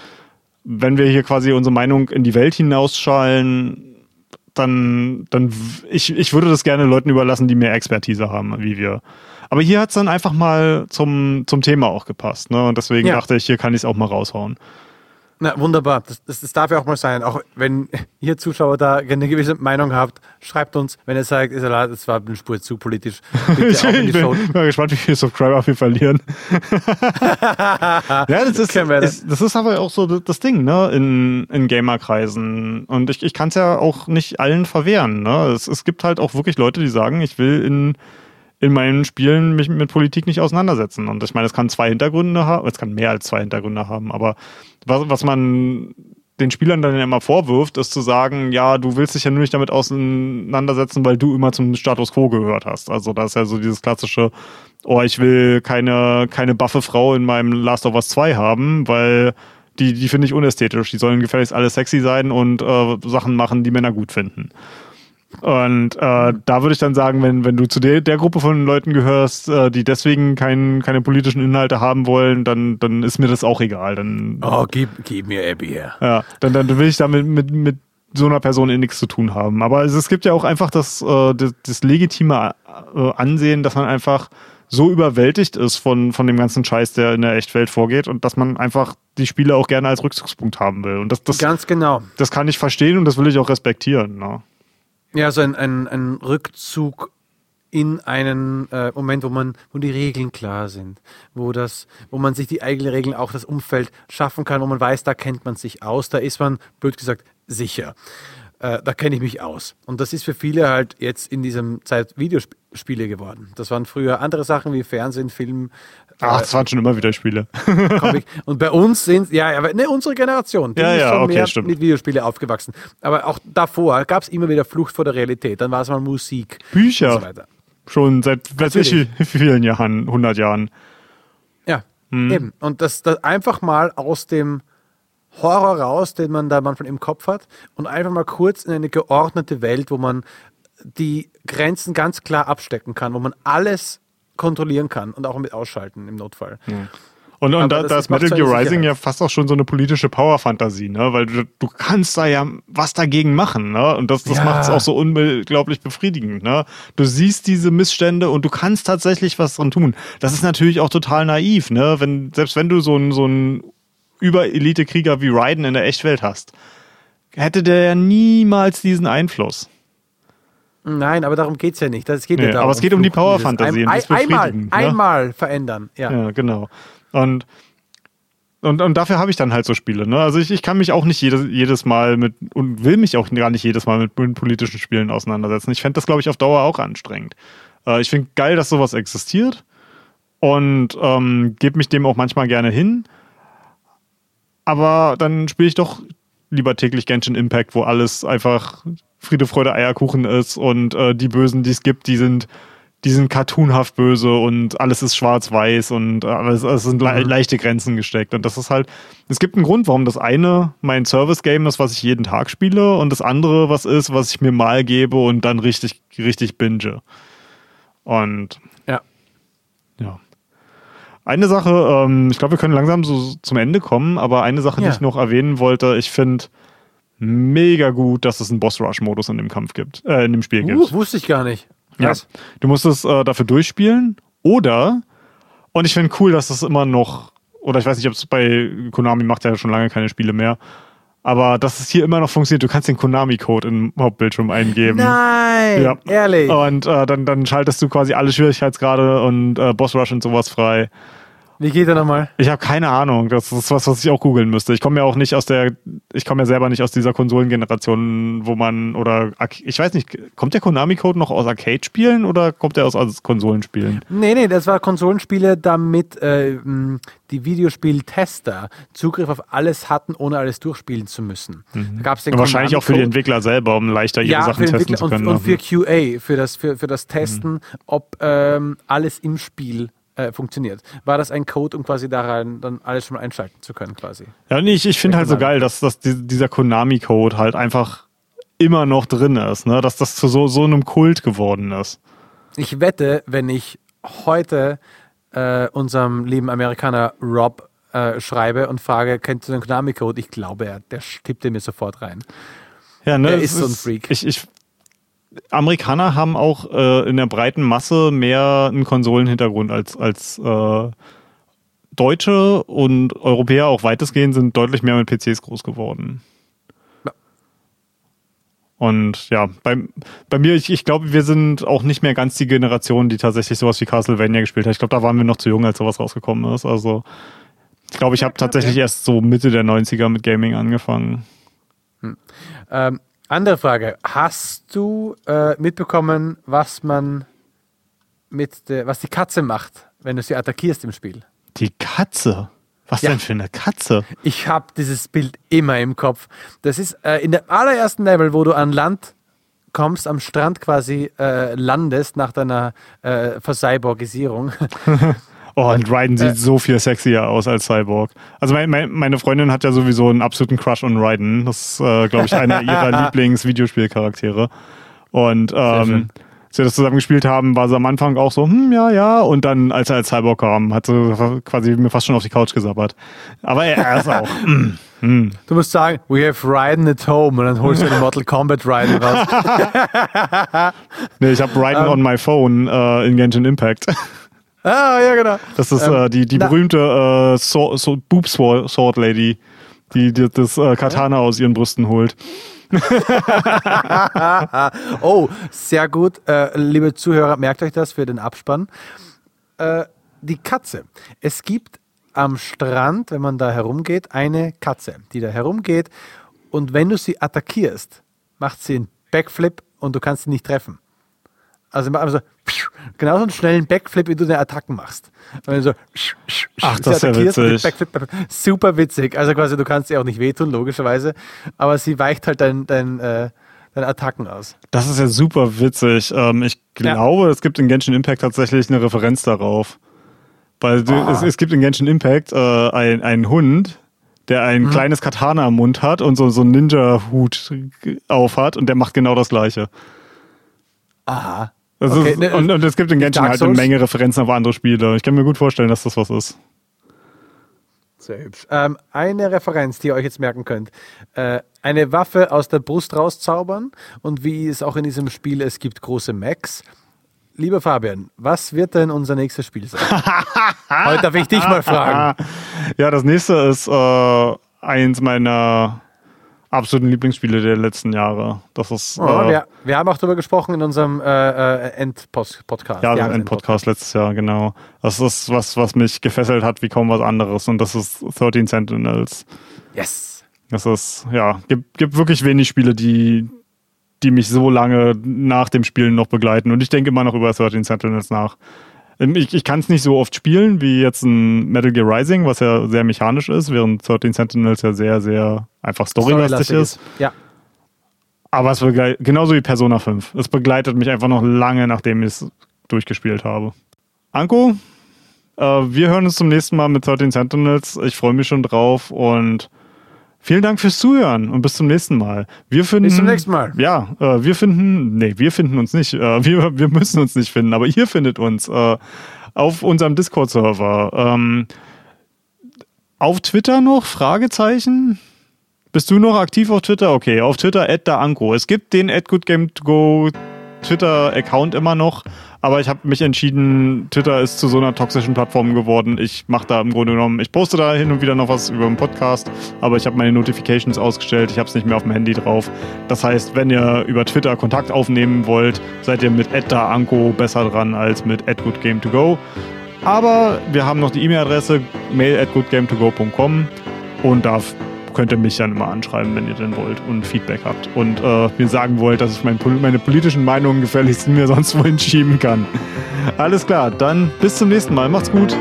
wenn wir hier quasi unsere Meinung in die Welt hinausschallen, dann, dann ich, ich würde das gerne Leuten überlassen, die mehr Expertise haben, wie wir. Aber hier hat es dann einfach mal zum, zum Thema auch gepasst. Ne? Und deswegen ja. dachte ich, hier kann ich es auch mal raushauen. Na, wunderbar. Das, das, das, darf ja auch mal sein. Auch wenn ihr Zuschauer da eine gewisse Meinung habt, schreibt uns, wenn ihr sagt, das war eine Spur zu politisch. ich bin, bin gespannt, wie viele Subscriber wir verlieren. ja, das ist, ist, das ist aber auch so das Ding, ne, in, in Gamerkreisen. Und ich, ich kann es ja auch nicht allen verwehren. Ne? Es, es gibt halt auch wirklich Leute, die sagen, ich will in in meinen Spielen mich mit Politik nicht auseinandersetzen. Und ich meine, es kann zwei Hintergründe haben, es kann mehr als zwei Hintergründe haben, aber was, was man den Spielern dann immer vorwirft, ist zu sagen, ja, du willst dich ja nur nicht damit auseinandersetzen, weil du immer zum Status quo gehört hast. Also da ist ja so dieses klassische, oh, ich will keine, keine buffe Frau in meinem Last of Us 2 haben, weil die, die finde ich unästhetisch. Die sollen gefälligst alle sexy sein und äh, Sachen machen, die Männer gut finden. Und äh, da würde ich dann sagen, wenn, wenn du zu der, der Gruppe von Leuten gehörst, äh, die deswegen kein, keine politischen Inhalte haben wollen, dann, dann ist mir das auch egal. Dann, oh, gib, gib mir Abby her. Ja, dann, dann will ich damit mit, mit so einer Person eh nichts zu tun haben. Aber es, es gibt ja auch einfach das, äh, das, das legitime äh, Ansehen, dass man einfach so überwältigt ist von, von dem ganzen Scheiß, der in der Echtwelt vorgeht und dass man einfach die Spiele auch gerne als Rückzugspunkt haben will. Und das, das, Ganz genau. Das kann ich verstehen und das will ich auch respektieren. Ne? Ja, so ein, ein, ein Rückzug in einen äh, Moment, wo man, wo die Regeln klar sind, wo das, wo man sich die eigenen Regeln auch das Umfeld schaffen kann, wo man weiß, da kennt man sich aus, da ist man, blöd gesagt, sicher. Äh, da kenne ich mich aus. Und das ist für viele halt jetzt in diesem Zeit Videospiele geworden. Das waren früher andere Sachen wie Fernsehen, Film, Ach, das waren schon immer wieder Spiele. Und bei uns sind, ja, aber ne, unsere Generation, die ja, ist ja, schon okay, mehr stimmt. mit Videospiele aufgewachsen. Aber auch davor gab es immer wieder Flucht vor der Realität. Dann war es mal Musik. Bücher. Und so weiter. Schon seit weiß ich, vielen Jahren, 100 Jahren. Ja, hm. eben. Und das, das einfach mal aus dem Horror raus, den man da manchmal im Kopf hat, und einfach mal kurz in eine geordnete Welt, wo man die Grenzen ganz klar abstecken kann, wo man alles kontrollieren kann und auch mit ausschalten im Notfall. Ja. Und, und da, da ist Metal Gear Rising ja fast auch schon so eine politische Power-Fantasie, ne? Weil du, du kannst da ja was dagegen machen, ne? Und das, das ja. macht es auch so unglaublich befriedigend, ne? Du siehst diese Missstände und du kannst tatsächlich was dran tun. Das ist natürlich auch total naiv, ne? Wenn, selbst wenn du so einen so einen Über-Elite-Krieger wie Raiden in der Echtwelt hast, hätte der ja niemals diesen Einfluss. Nein, aber darum geht es ja nicht. Das geht nee, ja darum, aber es geht um die Power-Fantasie. Ein, einmal, ne? einmal verändern. Ja, ja genau. Und, und, und dafür habe ich dann halt so Spiele. Ne? Also ich, ich kann mich auch nicht jedes, jedes Mal mit und will mich auch gar nicht jedes Mal mit, mit politischen Spielen auseinandersetzen. Ich fände das, glaube ich, auf Dauer auch anstrengend. Äh, ich finde geil, dass sowas existiert und ähm, gebe mich dem auch manchmal gerne hin. Aber dann spiele ich doch lieber täglich Genshin Impact, wo alles einfach Friede, Freude, Eierkuchen ist und äh, die Bösen, die es gibt, die sind, die sind cartoonhaft böse und alles ist schwarz-weiß und alles, es sind le mhm. leichte Grenzen gesteckt. Und das ist halt, es gibt einen Grund, warum das eine mein Service-Game ist, was ich jeden Tag spiele und das andere was ist, was ich mir mal gebe und dann richtig, richtig binge. Und Ja. ja. Eine Sache, ähm, ich glaube, wir können langsam so zum Ende kommen, aber eine Sache, Ja. die ich noch erwähnen wollte, ich finde mega gut, dass es einen Boss-Rush-Modus in dem Kampf gibt, äh, in dem Spiel gibt. Uh, wusste ich gar nicht. Ja. Was? Du musst es äh, dafür durchspielen oder, und ich finde cool, dass das immer noch, oder ich weiß nicht, ob es bei Konami macht ja schon lange keine Spiele mehr, aber dass es hier immer noch funktioniert. Du kannst den Konami-Code im Hauptbildschirm eingeben. Nein, Ja. ehrlich. Und äh, dann, dann schaltest du quasi alle Schwierigkeitsgrade und äh, Boss Rush und sowas frei. Wie geht er nochmal? Ich habe keine Ahnung. Das ist was, was ich auch googeln müsste. Ich komme ja auch nicht aus der, ich komme ja selber nicht aus dieser Konsolengeneration, wo man oder ich weiß nicht, kommt der Konami-Code noch aus Arcade-Spielen oder kommt der aus, aus Konsolenspielen? Nee, nee, das war Konsolenspiele, damit äh, die Videospieltester Zugriff auf alles hatten, ohne alles durchspielen zu müssen. Da gab's den Wahrscheinlich auch für die. Entwickler selber, um leichter ihre ja, Sachen testen zu können. und, und für? QA, für das, für, für das Testen, ob ähm, alles im Spiel äh, funktioniert. War das ein Code, um quasi daran dann alles schon mal einschalten zu können, quasi? Ja, nee, ich, ich finde halt so Konami. geil, dass, dass die, dieser Konami-Code halt einfach immer noch drin ist, ne? dass das zu so, so einem Kult geworden ist. Ich wette, wenn ich heute äh, unserem lieben Amerikaner Rob äh, schreibe und frage, kennst du den Konami-Code? Ich glaube, er, der tippt mir sofort rein. Ja, ne? Er es ist so ein Freak. Ich, ich, Amerikaner haben auch äh, in der breiten Masse mehr einen Konsolenhintergrund als, als äh, Deutsche und Europäer auch weitestgehend sind deutlich mehr mit PCs groß geworden. Ja. Und ja, bei, bei mir, ich, ich glaube, wir sind auch nicht mehr ganz die Generation, die tatsächlich sowas wie Castlevania gespielt hat. Ich glaube, da waren wir noch zu jung, als sowas rausgekommen ist. Also ich glaube, ich habe tatsächlich erst so Mitte der 90er mit Gaming angefangen. Ähm, andere Frage. Hast du äh, mitbekommen, was man mit der, was die Katze macht, wenn du sie attackierst im Spiel? Die Katze? Was Ja. denn für eine Katze? Ich habe dieses Bild immer im Kopf. Das ist äh, in der allerersten Level, wo du an Land kommst, am Strand quasi äh, landest nach deiner äh, Vercyborgisierung. Oh, und Raiden Äh. sieht so viel sexier aus als Cyborg. Also mein, mein, meine Freundin hat ja sowieso einen absoluten Crush on Raiden. Das ist, äh, glaube ich, einer ihrer Lieblings-Videospielcharaktere. Und ähm, als wir das zusammen gespielt haben, war sie am Anfang auch so, hm, ja, ja. Und dann, als er als Cyborg kam, hat sie quasi mir fast schon auf die Couch gesabbert. Aber er, er ist auch. mm, mm. Du musst sagen, we have Raiden at home und dann holst du den Mortal Kombat Raiden raus. Nee, ich habe Raiden Ähm. on my phone äh, in Genshin Impact. Ah, ja, genau. Das ist Ähm, äh, die, die na- berühmte äh, Sword, so, Boob Sword, Lady, die, die das äh, Katana aus ihren Brüsten holt. Oh, sehr gut. Äh, liebe Zuhörer, merkt euch das für den Abspann. Äh, die Katze. Es gibt am Strand, wenn man da herumgeht, eine Katze, die da herumgeht. Und wenn du sie attackierst, macht sie einen Backflip und du kannst sie nicht treffen. Also macht so genauso einen schnellen Backflip, wie du deine Attacken machst. Und wenn du so Ach, das ist ja witzig. Backflip, super witzig. Also quasi, du kannst ihr auch nicht wehtun, logischerweise. Aber sie weicht halt dein, dein, äh, deine Attacken aus. Das ist ja super witzig. Ähm, ich Ja. glaube, es gibt in Genshin Impact tatsächlich eine Referenz darauf. Weil du, Ah. es, es gibt in Genshin Impact äh, ein- einen Hund, der ein Mhm. kleines Katana im Mund hat und so, so einen Ninja-Hut aufhat und der macht genau das Gleiche. Aha. Okay, ist, ne, und, und es gibt in Genshin halt eine? Menge Referenzen auf andere Spiele. Ich kann mir gut vorstellen, dass das was ist. Sehr hübsch. Ähm, eine Referenz, die ihr euch jetzt merken könnt. Äh, eine Waffe aus der Brust rauszaubern und wie es auch in diesem Spiel, es gibt große Mechs. Lieber Fabian, was wird denn unser nächstes Spiel sein? Heute darf ich dich mal fragen. Ja, das nächste ist äh, eins meiner absoluten Lieblingsspiele der letzten Jahre. Das ist Oh, äh, wir, wir haben auch darüber gesprochen in unserem äh, äh, End-Podcast. ja, ein Podcast letztes Jahr, genau. Das ist was, was mich gefesselt hat wie kaum was anderes und das ist 13 Sentinels. Yes. Das ist, ja, gibt, gibt wirklich wenig Spiele, die, die mich so lange nach dem Spielen noch begleiten. Und ich denke immer noch über 13 Sentinels nach. Ähm, Ich, ich kann es nicht so oft spielen wie jetzt ein Metal Gear Rising, was ja sehr mechanisch ist, während 13 Sentinels ja sehr, sehr einfach storylastig ist. Ja. Aber es begleitet, genauso wie Persona 5. Es begleitet mich einfach noch lange, nachdem ich es durchgespielt habe. Anko, äh, wir hören uns zum nächsten Mal mit 13 Sentinels. Ich freue mich schon drauf und Vielen Dank fürs Zuhören und bis zum nächsten Mal. Wir finden, Bis zum nächsten Mal. Ja, äh, wir finden, nee, wir finden uns nicht. Äh, wir, wir müssen uns nicht finden, aber ihr findet uns äh, auf unserem Discord-Server. Ähm, auf Twitter noch? Fragezeichen? Bist du noch aktiv auf Twitter? Okay, auf Twitter @daanko. Es gibt den @goodgame2go Twitter-Account immer noch, aber ich habe mich entschieden, Twitter ist zu so einer toxischen Plattform geworden. Ich mache da im Grunde genommen, ich poste da hin und wieder noch was über den Podcast, aber ich habe meine Notifications ausgestellt, ich habe es nicht mehr auf dem Handy drauf. Das heißt, wenn ihr über Twitter Kontakt aufnehmen wollt, seid ihr mit @daanko besser dran als mit @goodgame2go. Aber wir haben noch die E-Mail-Adresse mail at goodgame2go.com und da könnt ihr mich dann immer anschreiben, wenn ihr denn wollt und Feedback habt und äh, mir sagen wollt, dass ich mein, meine politischen Meinungen gefälligst mir sonst wohin schieben kann. Alles klar, dann bis zum nächsten Mal. Macht's gut.